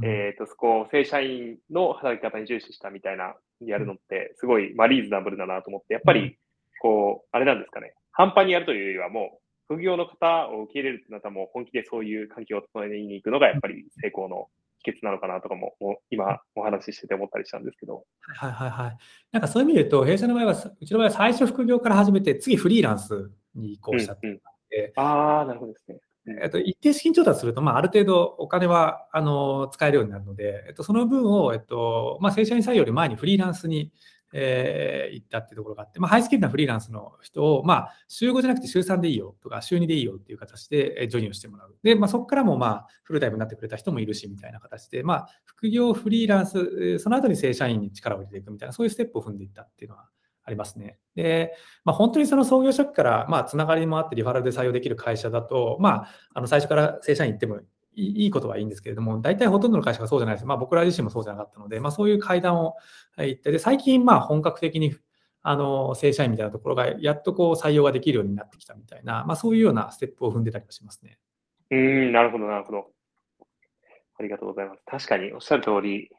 えっ、と、そこを正社員の働き方に重視したみたいな、やるのって、すごい、まあ、リーズナブルだなと思って、やっぱり、こう、あれなんですかね、半端にやるというよりは、もう、副業の方を受け入れるってなったら、もう本気でそういう環境を整えに行くのが、やっぱり成功の秘訣なのかなとかも、もう今お話ししてて思ったりしたんですけど。はいはいはい。なんかそういう意味で言うと、弊社の場合は、うちの場合は最初副業から始めて、次フリーランスに移行したっていううんうん、ああ、なるほどですね。えっと、一定資金調達すると、まあ、ある程度お金はあの使えるようになるので、えっと、その分を、えっとまあ、正社員採用より前にフリーランスに、えー、行ったっていうところがあって、まあ、ハイスキルなフリーランスの人を、まあ、週5じゃなくて週3でいいよとか、週2でいいよっていう形でジョインをしてもらう。で、まあ、そこからも、まあ、フルタイムになってくれた人もいるし、みたいな形で、まあ、副業フリーランス、その後に正社員に力を入れていくみたいな、そういうステップを踏んでいったっていうのはありますね。で、まあ、本当にその創業初期から、まあ、つながりもあってリファラルで採用できる会社だと、まあ、あの最初から正社員行ってもいいことはいいんですけれども、大体ほとんどの会社がそうじゃないです。まあ、僕ら自身もそうじゃなかったので、まあ、そういう階段を行って、で最近、まあ、本格的にあの正社員みたいなところが、やっとこう採用ができるようになってきたみたいな、まあ、そういうようなステップを踏んでたりしますね。うん、なるほど、なるほど。ありがとうございます。確かにおっしゃる通り、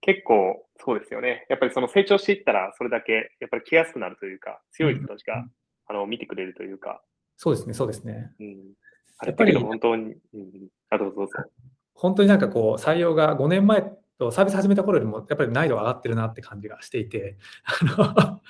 結構そうですよね。やっぱりその成長していったら、それだけやっぱり来やすくなるというか、強い人たちが、うん、あの見てくれるというか。そうですね、そうですね。うん、あれやっぱり本当に、うん、あどうぞどうぞ。本当になんかこう、採用が5年前とサービス始めた頃よりも、やっぱり難易度が上がってるなって感じがしていて、あの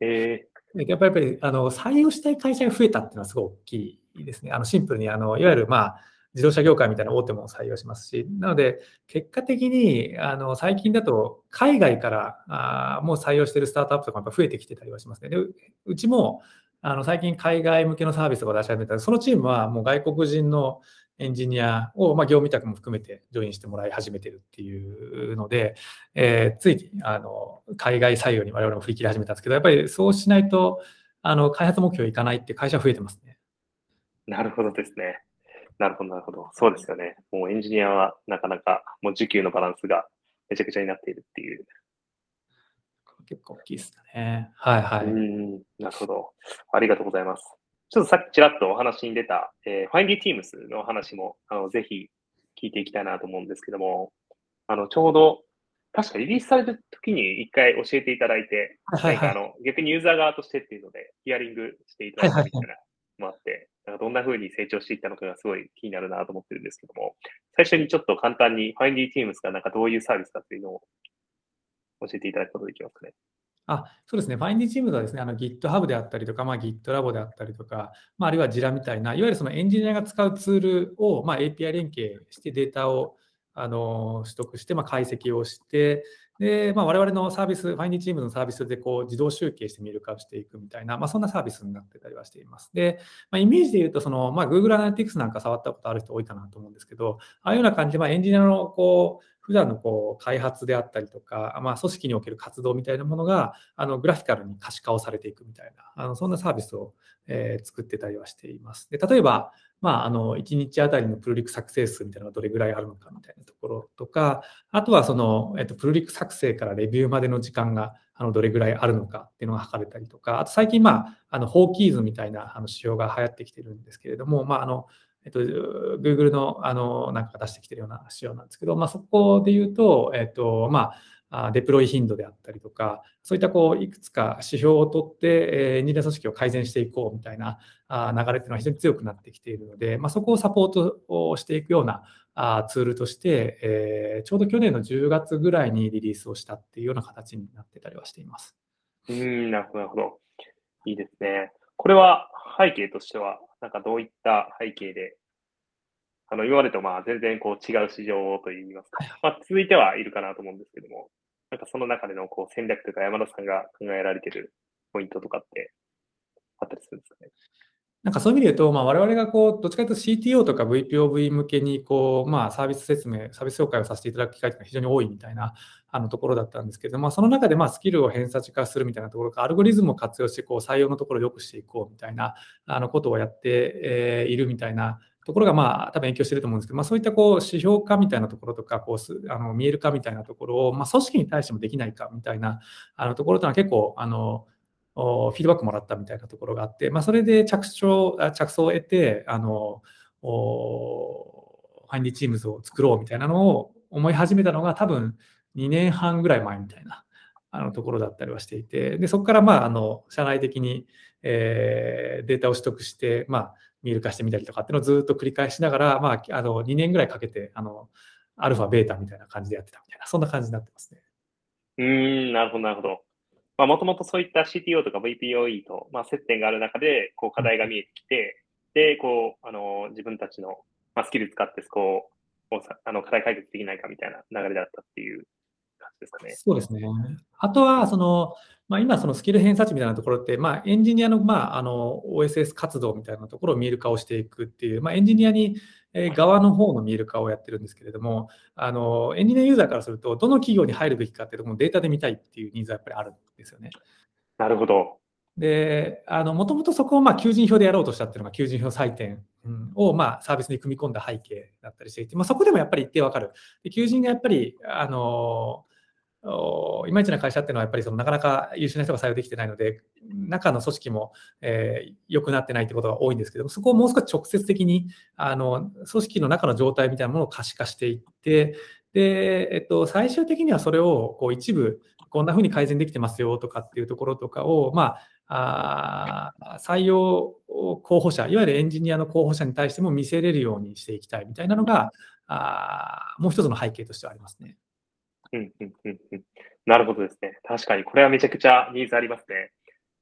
え ー、やっぱりあの採用したい会社が増えたっていうのはすごい大きいですね。あのシンプルにあのいわゆる、まあ、自動車業界みたいな大手も採用しますし、なので、結果的にあの最近だと海外からあもう採用しているスタートアップとかも増えてきてたりはしますね。でうちもあの最近海外向けのサービスを出し始めたそのチームはもう外国人のエンジニアを、まあ、業務委託も含めてジョインしてもらい始めてるっていうので、えー、ついにあの海外採用に我々も振り切り始めたんですけど、やっぱりそうしないとあの開発目標いかないって会社増えてますね。なるほどですね。なるほど、なるほど。そうですよね。もうエンジニアはなかなかもう需給のバランスがめちゃくちゃになっているっていう。結構大きいですね。はいはい。うん、なるほど。ありがとうございます。ちょっとさっきちらっとお話に出た、えー、Findy Teams の話も、あの、ぜひ聞いていきたいなと思うんですけども、あの、ちょうど、確かリリースされた時に一回教えていただいて、はいはい、なんかあの、逆にユーザー側としてっていうので、ヒアリングしていただいたみたいなのもあって、なんかどんな風に成長していったのかがすごい気になるなと思ってるんですけども、最初にちょっと簡単に Findy Teams がなんかどういうサービスかっていうのを教えていただくことできますかね。あそうですね、ファインディチームはですね、あの GitHub であったりとか、まあ、GitLab であったりとか、まあ、あるいは Jira みたいな、いわゆるそのエンジニアが使うツールを、まあ、API 連携してデータをあの取得して、まあ、解析をして、で、まあ、我々のサービス、ファインディチームのサービスでこう自動集計して見る化していくみたいな、まあ、そんなサービスになってたりはしています。で、まあ、イメージで言うと、その、まあ、Google Analytics なんか触ったことある人多いかなと思うんですけど、ああいうような感じで、まあ、エンジニアのこう、普段のこう開発であったりとか、まあ、組織における活動みたいなものがあのグラフィカルに可視化をされていくみたいな、あのそんなサービスを、えー、作ってたりはしています。で例えば、まあ、あの1日あたりのプルリク作成数みたいなのがどれぐらいあるのかみたいなところとか、あとはその、えっと、プルリク作成からレビューまでの時間があのどれぐらいあるのかっていうのが測れたりとか、あと最近、まあ、あのホーキーズみたいなあの仕様が流行ってきてるんですけれども、まあ、あのえっと、Google のあのなんか出してきてるような仕様なんですけど、まあ、そこで言うと、えっとまあ、デプロイ頻度であったりとか、そういったこういくつか指標を取って、エンジニア組織を改善していこうみたいな流れっていうのは非常に強くなってきているので、まあ、そこをサポートをしていくようなツールとして、えー、ちょうど去年の10月ぐらいにリリースをしたっていうような形になってたりはしています。うん、なるほど、なるほど。いいですね。これは背景としては、なんかどういった背景で、あの、今までとまあ全然こう違う市場といいますか、まあ続いてはいるかなと思うんですけども、なんかその中でのこう戦略というか山田さんが考えられてるポイントとかってあったりするんですかね？なんかそういう意味で言うと、まあ、我々がこうどっちかというと CTO とか VPOV 向けにこう、まあ、サービス説明、サービス紹介をさせていただく機会が非常に多いみたいなあのところだったんですけど、まあ、その中でまあスキルを偏差値化するみたいなところか、アルゴリズムを活用してこう採用のところを良くしていこうみたいなあのことをやって、えいるみたいなところがまあ多分影響していると思うんですけど、まあ、そういったこう指標化みたいなところとかこうあの見える化みたいなところを、まあ、組織に対してもできないかみたいなあのところというのは結構あのフィードバックもらったみたいなところがあって、まあ、それで着想着想を得てあのファインディチームズを作ろうみたいなのを思い始めたのが多分2年半ぐらい前みたいなあのところだったりはしていてでそこからまああの社内的に、えー、データを取得して、まあ、見える化してみたりとかっていうのをずっと繰り返しながら、まあ、あの2年ぐらいかけてあのアルファ、ベータみたいな感じでやってたみたいな、そんな感じになってますね。うん、なるほど、なるほど。まあ、もともとそういった CTO とか VPOE と、まあ、接点がある中で、こう、課題が見えてきて、で、こう、あの、自分たちの、まあ、スキル使って、こう、あの、課題解決できないかみたいな流れだったっていうですかね。そうですね。あとは、その、まあ、今、そのスキル偏差値みたいなところって、まあ、エンジニアの,、まあ、あの OSS 活動みたいなところを見える化をしていくっていう、まあ、エンジニアに側の方の見える化をやってるんですけれども、あのエンジニアユーザーからすると、どの企業に入るべきかっていうところもデータで見たいっていうニーズはやっぱりあるんですよね。なるほど。で、もともとそこをまあ求人票でやろうとしたっていうのが求人票採点をまあサービスに組み込んだ背景だったりしていて、まあ、そこでもやっぱり一定わかる。で求人がやっぱり、あのいまいちな会社っていうのはやっぱりそのなかなか優秀な人が採用できてないので、中の組織も良、えー、くなってないってことが多いんですけども、そこをもう少し直接的にあの組織の中の状態みたいなものを可視化していって、で、えっと、最終的にはそれをこう一部、こんな風に改善できてますよとかっていうところとかを、まあ、あ採用候補者、いわゆるエンジニアの候補者に対しても見せれるようにしていきたいみたいなのが、あもう一つの背景としてはありますね。うんうんうんうん、なるほどですね。確かに、これはめちゃくちゃニーズありますね。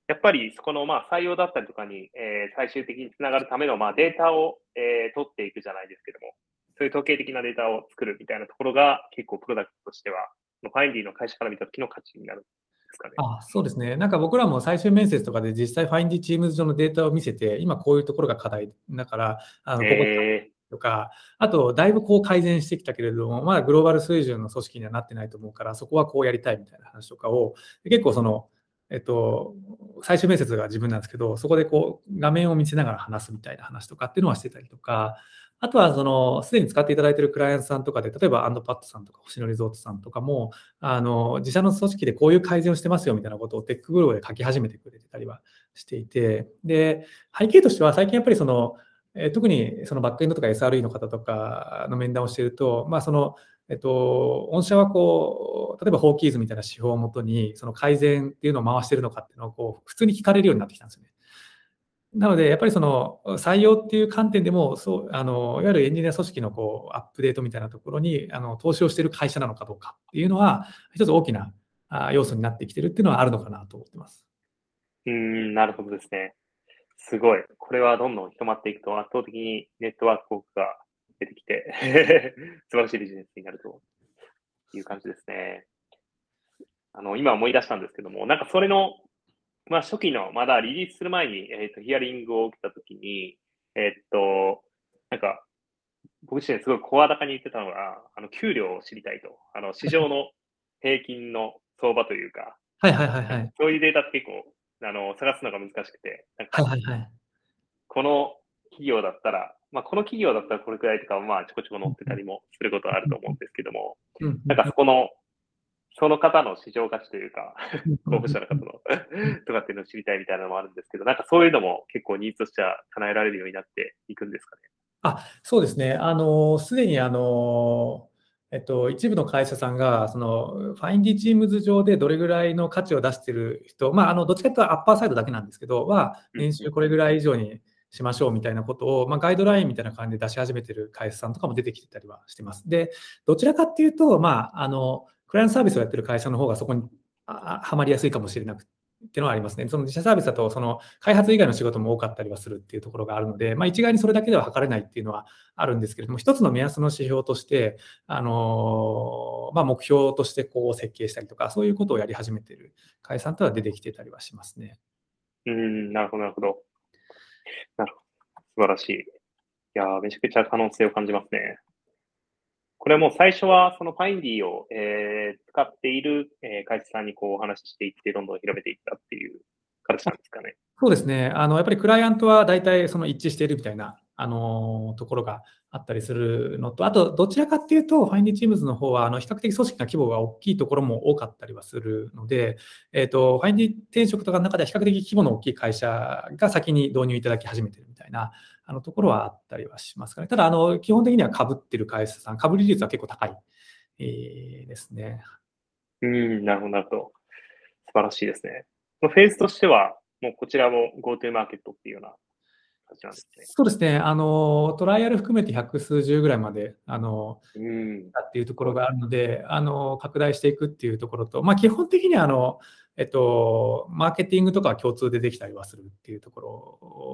やっぱりそこのまあ採用だったりとかに、えー、最終的につながるためのまあデータを、えー、取っていくじゃないですけども、そういう統計的なデータを作るみたいなところが結構プロダクトとしては、ファインディの会社から見た時の価値になるんですかね。あそうですね。なんか僕らも最終面接とかで実際ファインディチームズ上のデータを見せて、今こういうところが課題だから、あのこことか、あと、だいぶこう改善してきたけれども、まだグローバル水準の組織にはなってないと思うから、そこはこうやりたいみたいな話とかを、結構その、えっと、最終面接が自分なんですけど、そこでこう画面を見せながら話すみたいな話とかっていうのはしてたりとか、あとはそのすでに使っていただいているクライアントさんとかで、例えばアンドパッドさんとか星野リゾートさんとかも、あの自社の組織でこういう改善をしてますよみたいなことをテックブログで書き始めてくれてたりはしていて、で、背景としては最近やっぱりその、え特にそのバックエンドとか SRE の方とかの面談をしていると、まあ、そのえっと、御社はこう、例えばホーキーズみたいな指標をもとに、その改善っていうのを回してるのかっていうのをこう普通に聞かれるようになってきたんですよね。なので、やっぱりその採用っていう観点でも、そうあのいわゆるエンジニア組織のこうアップデートみたいなところにあの投資をしている会社なのかどうかっていうのは、一つ大きな要素になってきてるっていうのはあるのかなと思ってます。うん、なるほどですね。すごい。これはどんどん広まっていくと圧倒的にネットワークが出てきて 素晴らしいビジネスになるという感じですね。あの、今思い出したんですけども、なんかそれの、まあ初期の、まだリリースする前に、えっ、ー、と、ヒアリングを受けたときに、えっ、ー、と、なんか、僕自身すごい声高に言ってたのが、あの、給料を知りたいと。あの、市場の平均の相場というか、はいはいはいはい。そういうデータって結構、あの、探すのが難しくて、なんか、はいはいはい。この企業だったら、まあ、この企業だったらこれくらいとか、まあ、ちょこちょこ載ってたりもすることはあると思うんですけども、なんかそこの、その方の市場価値というか、候補者の方の とかっていうのを知りたいみたいなのもあるんですけど、なんかそういうのも結構ニーズとしては叶えられるようになっていくんですかね？あそうですね。あの、すでにあの、えっと、一部の会社さんが、その、ファインディチームズ上でどれぐらいの価値を出している人、まあ、あの、どっちかというとアッパーサイドだけなんですけど、は、年収これぐらい以上にしましょうみたいなことを、まあ、ガイドラインみたいな感じで出し始めてる会社さんとかも出てきてたりはしてます。で、どちらかっていうと、まあ、あの、クライアントサービスをやってる会社の方がそこにはまりやすいかもしれなくて、っていうのはありますね。その自社サービスだと、その開発以外の仕事も多かったりはするっていうところがあるので、まあ、一概にそれだけでは測れないっていうのはあるんですけれども、一つの目安の指標として、あのまあ、目標としてこう設計したりとか、そういうことをやり始めている会社さんとは出てきてたりはしますね。うん、なるほど、なるほど。なるほど。素晴らしい。いやめちゃくちゃ可能性を感じますね。これも最初はそのファインディを、えー、使っている、えー、会社さんにこうお話ししていって、どんどん広めていったっていう形なんですかね。そうですね。あのやっぱりクライアントは大体その一致しているみたいなあのところがあったりするのと、あとどちらかっていうと、ファインディチームズの方はあの比較的組織の規模が大きいところも多かったりはするので、えーと、ファインディ転職とかの中では比較的規模の大きい会社が先に導入いただき始めてるみたいなあのところはあったりはしますかね。ただ、あの基本的にはかぶってる会社さん、かぶり率は結構高い、えー、ですね。うん、なるほど、なるほど。素晴らしいですね。フェーズとしては、もうこちらも GoTo マーケットっていうような形なんですね。そうですね。あの、トライアル含めて百数十ぐらいまで、あの、うん、っていうところがあるので、あの、拡大していくっていうところと、まあ、基本的には、あの、えっと、マーケティングとかは共通でできたりはするっていうとこ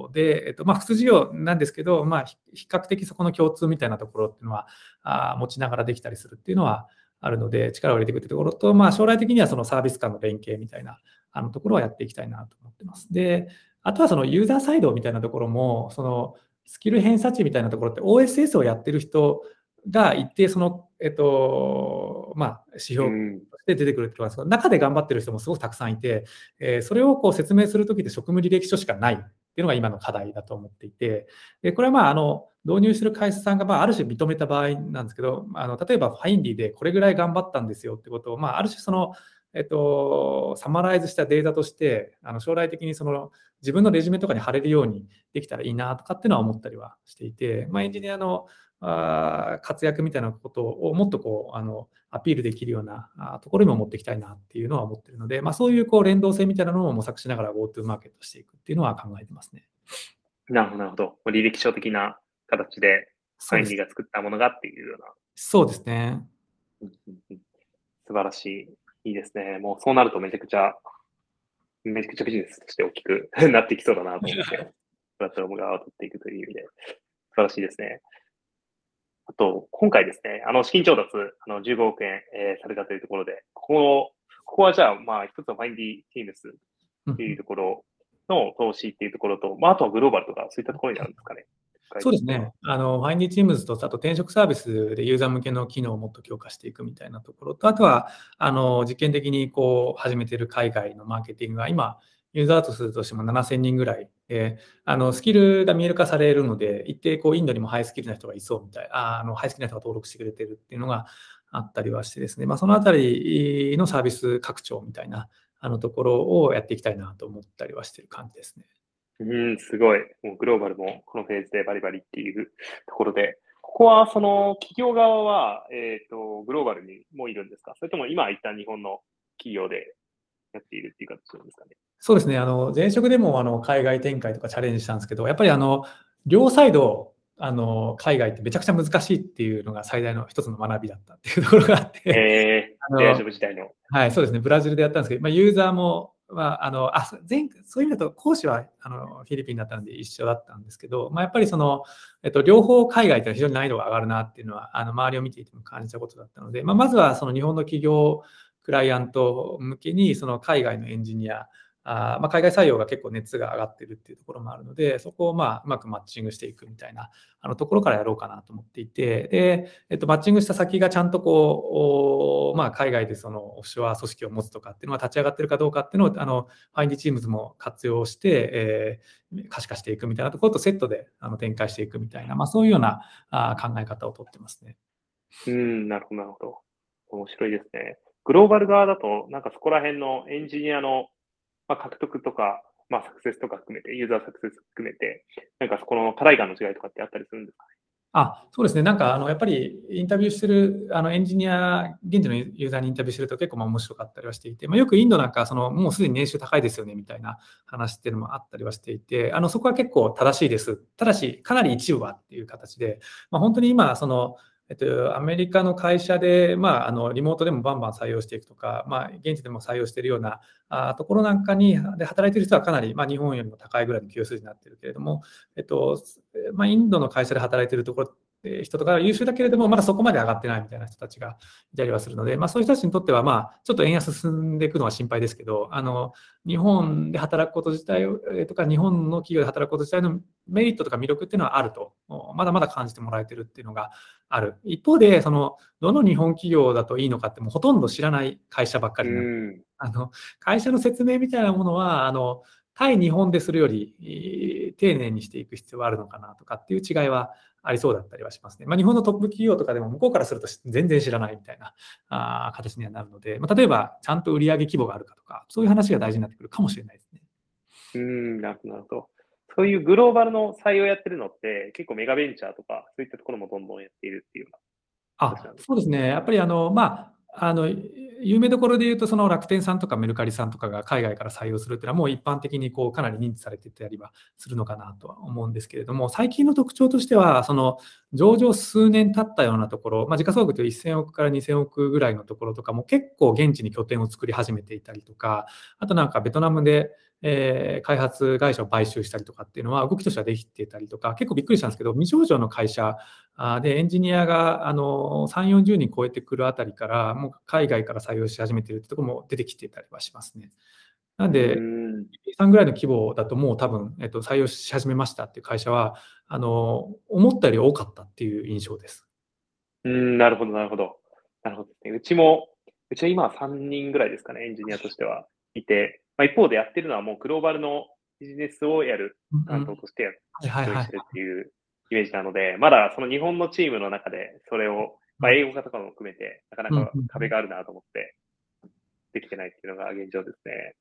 ろで、えっと、まあ、普通事業なんですけど、まあ、比較的そこの共通みたいなところっていうのは、あ持ちながらできたりするっていうのはあるので、力を入れていくっていうところと、まあ、将来的にはそのサービス間の連携みたいなあのところはやっていきたいなと思ってます。で、あとはそのユーザーサイドみたいなところも、そのスキル偏差値みたいなところって OSS をやってる人が一定その、えっと、まあ、指標として出てくるってことなんですけど、中で頑張ってる人もすごくたくさんいて、えー、それをこう説明するときって職務履歴書しかないっていうのが今の課題だと思っていて、でこれはまあ、あの、導入してる会社さんが、まあ、ある種認めた場合なんですけど、あの例えばファインディでこれぐらい頑張ったんですよってことを、まあ、ある種その、えっと、サマライズしたデータとして、あの将来的にその自分のレジュメとかに貼れるようにできたらいいなとかっていうのは思ったりはしていて、まあ、エンジニアのあ活躍みたいなことをもっとこうあのアピールできるようなあところにも持っていきたいなっていうのは思ってるので、まあ、そういうこう連動性みたいなのを模索しながら GoTo マーケットしていくっていうのは考えてますね。なるほど、なるほど。履歴書的な形で、ファインディが作ったものがっていうような。そうですね。素晴らしい。いいですね。もうそうなるとめちゃくちゃ、めちゃくちゃビジネスとして大きく なってきそうだなと思って、プラットフォーム側を取っていくという意味で、素晴らしいですね。あと、今回ですね、あの、資金調達、あの、15億円、えー、されたというところで、ここ、ここはじゃあ、まあ、一つのファインディティームスっていうところの投資っていうところと、まあ、あとはグローバルとか、そういったところになるんですかね。そうですね。あの、ファインディチームズと、あと転職サービスでユーザー向けの機能をもっと強化していくみたいなところと、あとは、あの、実験的にこう、始めている海外のマーケティングが今、ユーザーとするとしても7000人ぐらいで、あの、スキルが見える化されるので、一定こう、インドにもハイスキルな人がいそうみたい、ああの、ハイスキルな人が登録してくれてるっていうのがあったりはしてですね、まあ、そのあたりのサービス拡張みたいな、あのところをやっていきたいなと思ったりはしてる感じですね。うん、すごい。もうグローバルもこのフェーズでバリバリっていうところで、ここはその企業側は、えっ、ー、と、グローバルにもいるんですか？それとも今一旦日本の企業でやっているっていう形なんですかね？そうですね。あの、前職でもあの海外展開とかチャレンジしたんですけど、やっぱりあの、両サイド、あの、海外ってめちゃくちゃ難しいっていうのが最大の一つの学びだったっていうところがあって。えー、あの自体の。はい、そうですね。ブラジルでやったんですけど、まあ、ユーザーもまあ、あのあ前そういう意味だと講師はあのフィリピンだったので一緒だったんですけど、まあ、やっぱりその、えっと、両方海外って非常に難易度が上がるなっていうのはあの周りを見ていても感じたことだったので、まあ、まずはその日本の企業クライアント向けにその海外のエンジニアあま、海外採用が結構熱が上がってるっていうところもあるので、そこをまあうまくマッチングしていくみたいなあのところからやろうかなと思っていて、で、えっと、マッチングした先がちゃんとこう、まあ、海外でそのオフショア組織を持つとかっていうのが立ち上がってるかどうかっていうのを、あの、ファインディチームズも活用して、えー、可視化していくみたいなところとセットであの展開していくみたいな、まあ、そういうようなあ考え方をとってますね。うん、なるほど、なるほど。面白いですね。グローバル側だと、なんかそこら辺のエンジニアのまあ、獲得とか、まあ、サクセスとか含めて、ユーザーサクセス含めて、なんかそこの課題感の違いとかってあったりするんですか？ねあそうですね、なんかあのやっぱりインタビューしてるあのエンジニア、現地のユーザーにインタビューしてると結構まあ面白かったりはしていて、まあ、よくインドなんかそのもうすでに年収高いですよねみたいな話っていうのもあったりはしていて、あのそこは結構正しいです。ただし、かなり一部はっていう形で、まあ、本当に今、そのえっと、アメリカの会社で、まあ、あのリモートでもバンバン採用していくとか、まあ、現地でも採用しているようなあところなんかにで働いている人はかなり、まあ、日本よりも高いぐらいの給与数になっているけれども、えっとまあ、インドの会社で働いているところ人とか優秀だけれども、まだそこまで上がってないみたいな人たちがいたりはするので、まあ、そういう人たちにとっては、まあ、ちょっと円安進んでいくのは心配ですけど、あの日本で働くこと自体とか、日本の企業で働くこと自体のメリットとか魅力っていうのはあると、まだまだ感じてもらえてるっていうのがある。一方で、そのどの日本企業だといいのかって、もうほとんど知らない会社ばっかりなあの会社の説明みたいなものは、あの対日本でするより丁寧にしていく必要はあるのかなとかっていう違いはありそうだったりはしますね。まあ、日本のトップ企業とかでも向こうからすると全然知らないみたいなあ形にはなるので、まあ、例えばちゃんと売上規模があるかとか、そういう話が大事になってくるかもしれないですね。うん、なるほど。そういうグローバルの採用やってるのって、結構メガベンチャーとか、そういったところもどんどんやっているっていうあそうですね。やっぱりあの、まあ、あの有名どころで言うと、その楽天さんとかメルカリさんとかが海外から採用するっていうのは、もう一般的にこうかなり認知されてたりはするのかなとは思うんですけれども、最近の特徴としては、その上場数年経ったようなところ、まあ、時価総額という1000億から2000億ぐらいのところとかも結構現地に拠点を作り始めていたりとか、あとなんかベトナムでえー、開発会社を買収したりとかっていうのは動きとしてはできてたりとか、結構びっくりしたんですけど、未上場の会社でエンジニアがあの3、40人超えてくるあたりから、もう海外から採用し始めてるってところも出てきてたりはしますね。なんで、3ぐらいの規模だともう多分、えっと、採用し始めましたっていう会社は、あの思ったより多かったっていう印象です。うん、なるほど、なるほど。なるほどですね。うちも、うちは今は3人ぐらいですかね、エンジニアとしてはいて、まあ、一方でやってるのはもうグローバルのビジネスをやる担当としてやってるっていうイメージなので、まだその日本のチームの中でそれを、まあ、英語化とかも含めて、なかなか壁があるなと思って、できてないっていうのが現状ですね。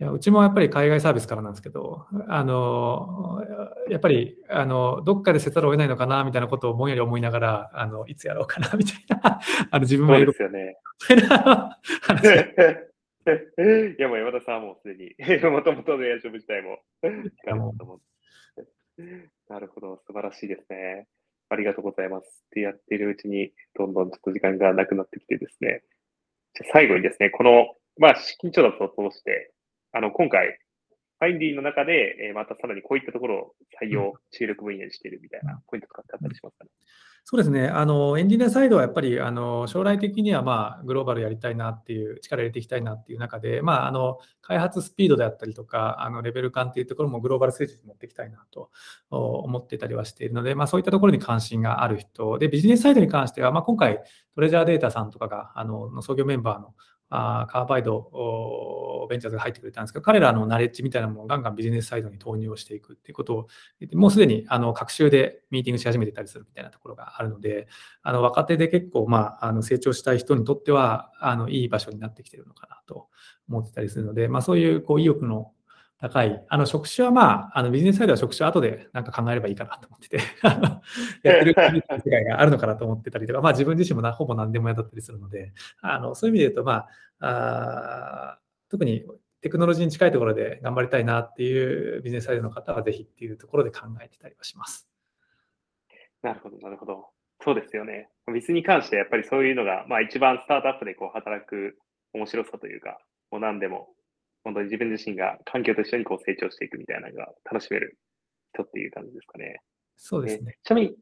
いやうちもやっぱり海外サービスからなんですけど、あのやっぱりあのどっかでせざるを得ないのかなみたいなことをぼんやり思いながら、あのいつやろうかなみたいな、あの自分もそうですよね。いや、もう山田さんはもうすでに、もともとのエアジョブ自体も、なるほど、素晴らしいですね。ありがとうございます。ってやっているうちに、どんどんちょっと時間がなくなってきてですね。じゃ最後にですね、この、まあ、資金調達を通して、あの、今回、ファインディの中で、えー、またさらにこういったところを採用、注力分野にしているみたいなポイントとかってあったりしますかね？そうですね、あのエンジニアサイドはやっぱりあの将来的には、まあ、グローバルやりたいなっていう、力入れていきたいなっていう中で、まあ、あの開発スピードであったりとか、あのレベル感っていうところもグローバルステージに持っていきたいなと思っていたりはしているので、まあ、そういったところに関心がある人、でビジネスサイドに関しては、まあ、今回、トレジャーデータさんとかがあの創業メンバーのあカーバイドベンチャーズが入ってくれたんですけど、彼らのナレッジみたいなものをガンガンビジネスサイドに投入をしていくっていうことを、もうすでにあの各週でミーティングし始めてたりするみたいなところがあるので、あの若手で結構、まあ、あの成長したい人にとってはあのいい場所になってきてるのかなと思ってたりするので、まあ、そういうこう意欲の高い。あの、職種はまあ、あのビジネスサイドは職種は後でなんか考えればいいかなと思ってて やってる世界があるのかなと思ってたりとか、まあ自分自身もほぼ何でもやったりするので、あのそういう意味で言うと、まあ、あ特にテクノロジーに近いところで頑張りたいなっていうビジネスサイドの方はぜひっていうところで考えてたりはします。なるほど、なるほど。そうですよね。水に関してやっぱりそういうのが、まあ一番スタートアップでこう働く面白さというか、もう何でも本当に自分自身が環境と一緒にこう成長していくみたいなのが楽しめる人っていう感じですかね。そうですね。ちなみに、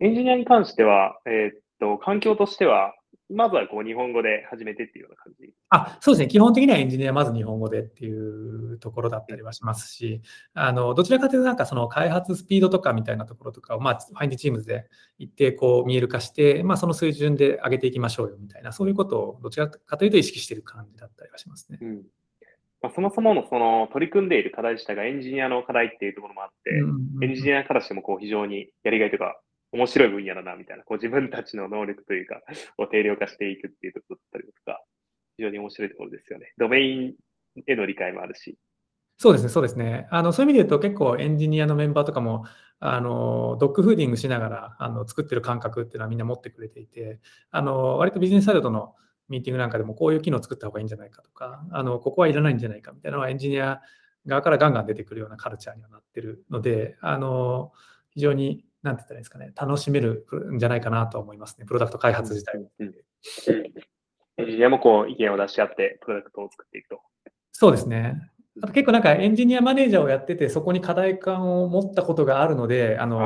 エンジニアに関しては、えー、っと、環境としては、まずはこう日本語で始めてっていうような感じあそうですね、基本的にはエンジニアはまず日本語でっていうところだったりはしますし、あのどちらかというと、なんかその開発スピードとかみたいなところとかを、まあ、ファインディチームズで一定こう見える化して、まあ、その水準で上げていきましょうよみたいな、そういうことをどちらかというと意識している感じだったりはしますね。うんまあ、そもそものその取り組んでいる課題自体がエンジニアの課題っていうところもあって、エンジニアからしてもこう非常にやりがいというか、面白い分野だなみたいな、こう自分たちの能力というか、を定量化していくっていうところだったりとか、非常に面白いところですよね。ドメインへの理解もあるし。そうですね、そうですね。あのそういう意味で言うと、結構エンジニアのメンバーとかも、あのドッグフーディングしながらあの作ってる感覚っていうのはみんな持ってくれていて、あの割とビジネスサイドとのミーティングなんかでもこういう機能を作った方がいいんじゃないかとか、あのここはいらないんじゃないかみたいなのはエンジニア側からガンガン出てくるようなカルチャーにはなってるので、あの非常に、なんて言ったらいいですかね、楽しめるんじゃないかなと思いますね、プロダクト開発自体も。エンジニアもこう意見を出し合って、プロダクトを作っていくと。そうですね。あと結構なんかエンジニアマネージャーをやってて、そこに課題感を持ったことがあるので、あの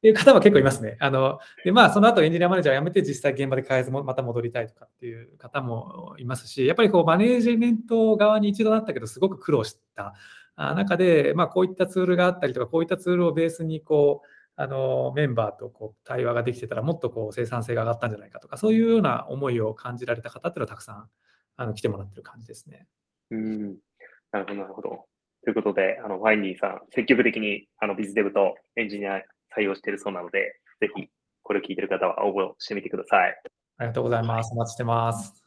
ていう方は結構いますね。あのでまあ、その後エンジニアマネージャーを辞めて実際現場で開発もまた戻りたいとかっていう方もいますし、やっぱりこうマネージメント側に一度なったけど、すごく苦労した中で、まあ、こういったツールがあったりとか、こういったツールをベースにこうあのメンバーとこう対話ができてたら、もっとこう生産性が上がったんじゃないかとか、そういうような思いを感じられた方っていうのはたくさんあの来てもらってる感じですね。うんなるほど、なるほど。ということで、あのファイニーさん、積極的にあのビズデブとエンジニア採用しているそうなので、ぜひこれを聞いている方は応募してみてください。ありがとうございます。お待ちしてます。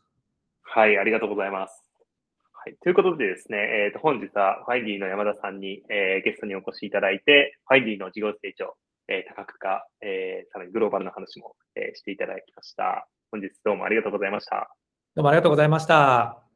はい、ありがとうございます。はい、ということでですね、えー、と本日はファインディの山田さんに、えー、ゲストにお越しいただいて、ファインディの事業成長、えー、多角化、えー、さらにグローバルな話も、えー、していただきました。本日どうもありがとうございました。どうもありがとうございました。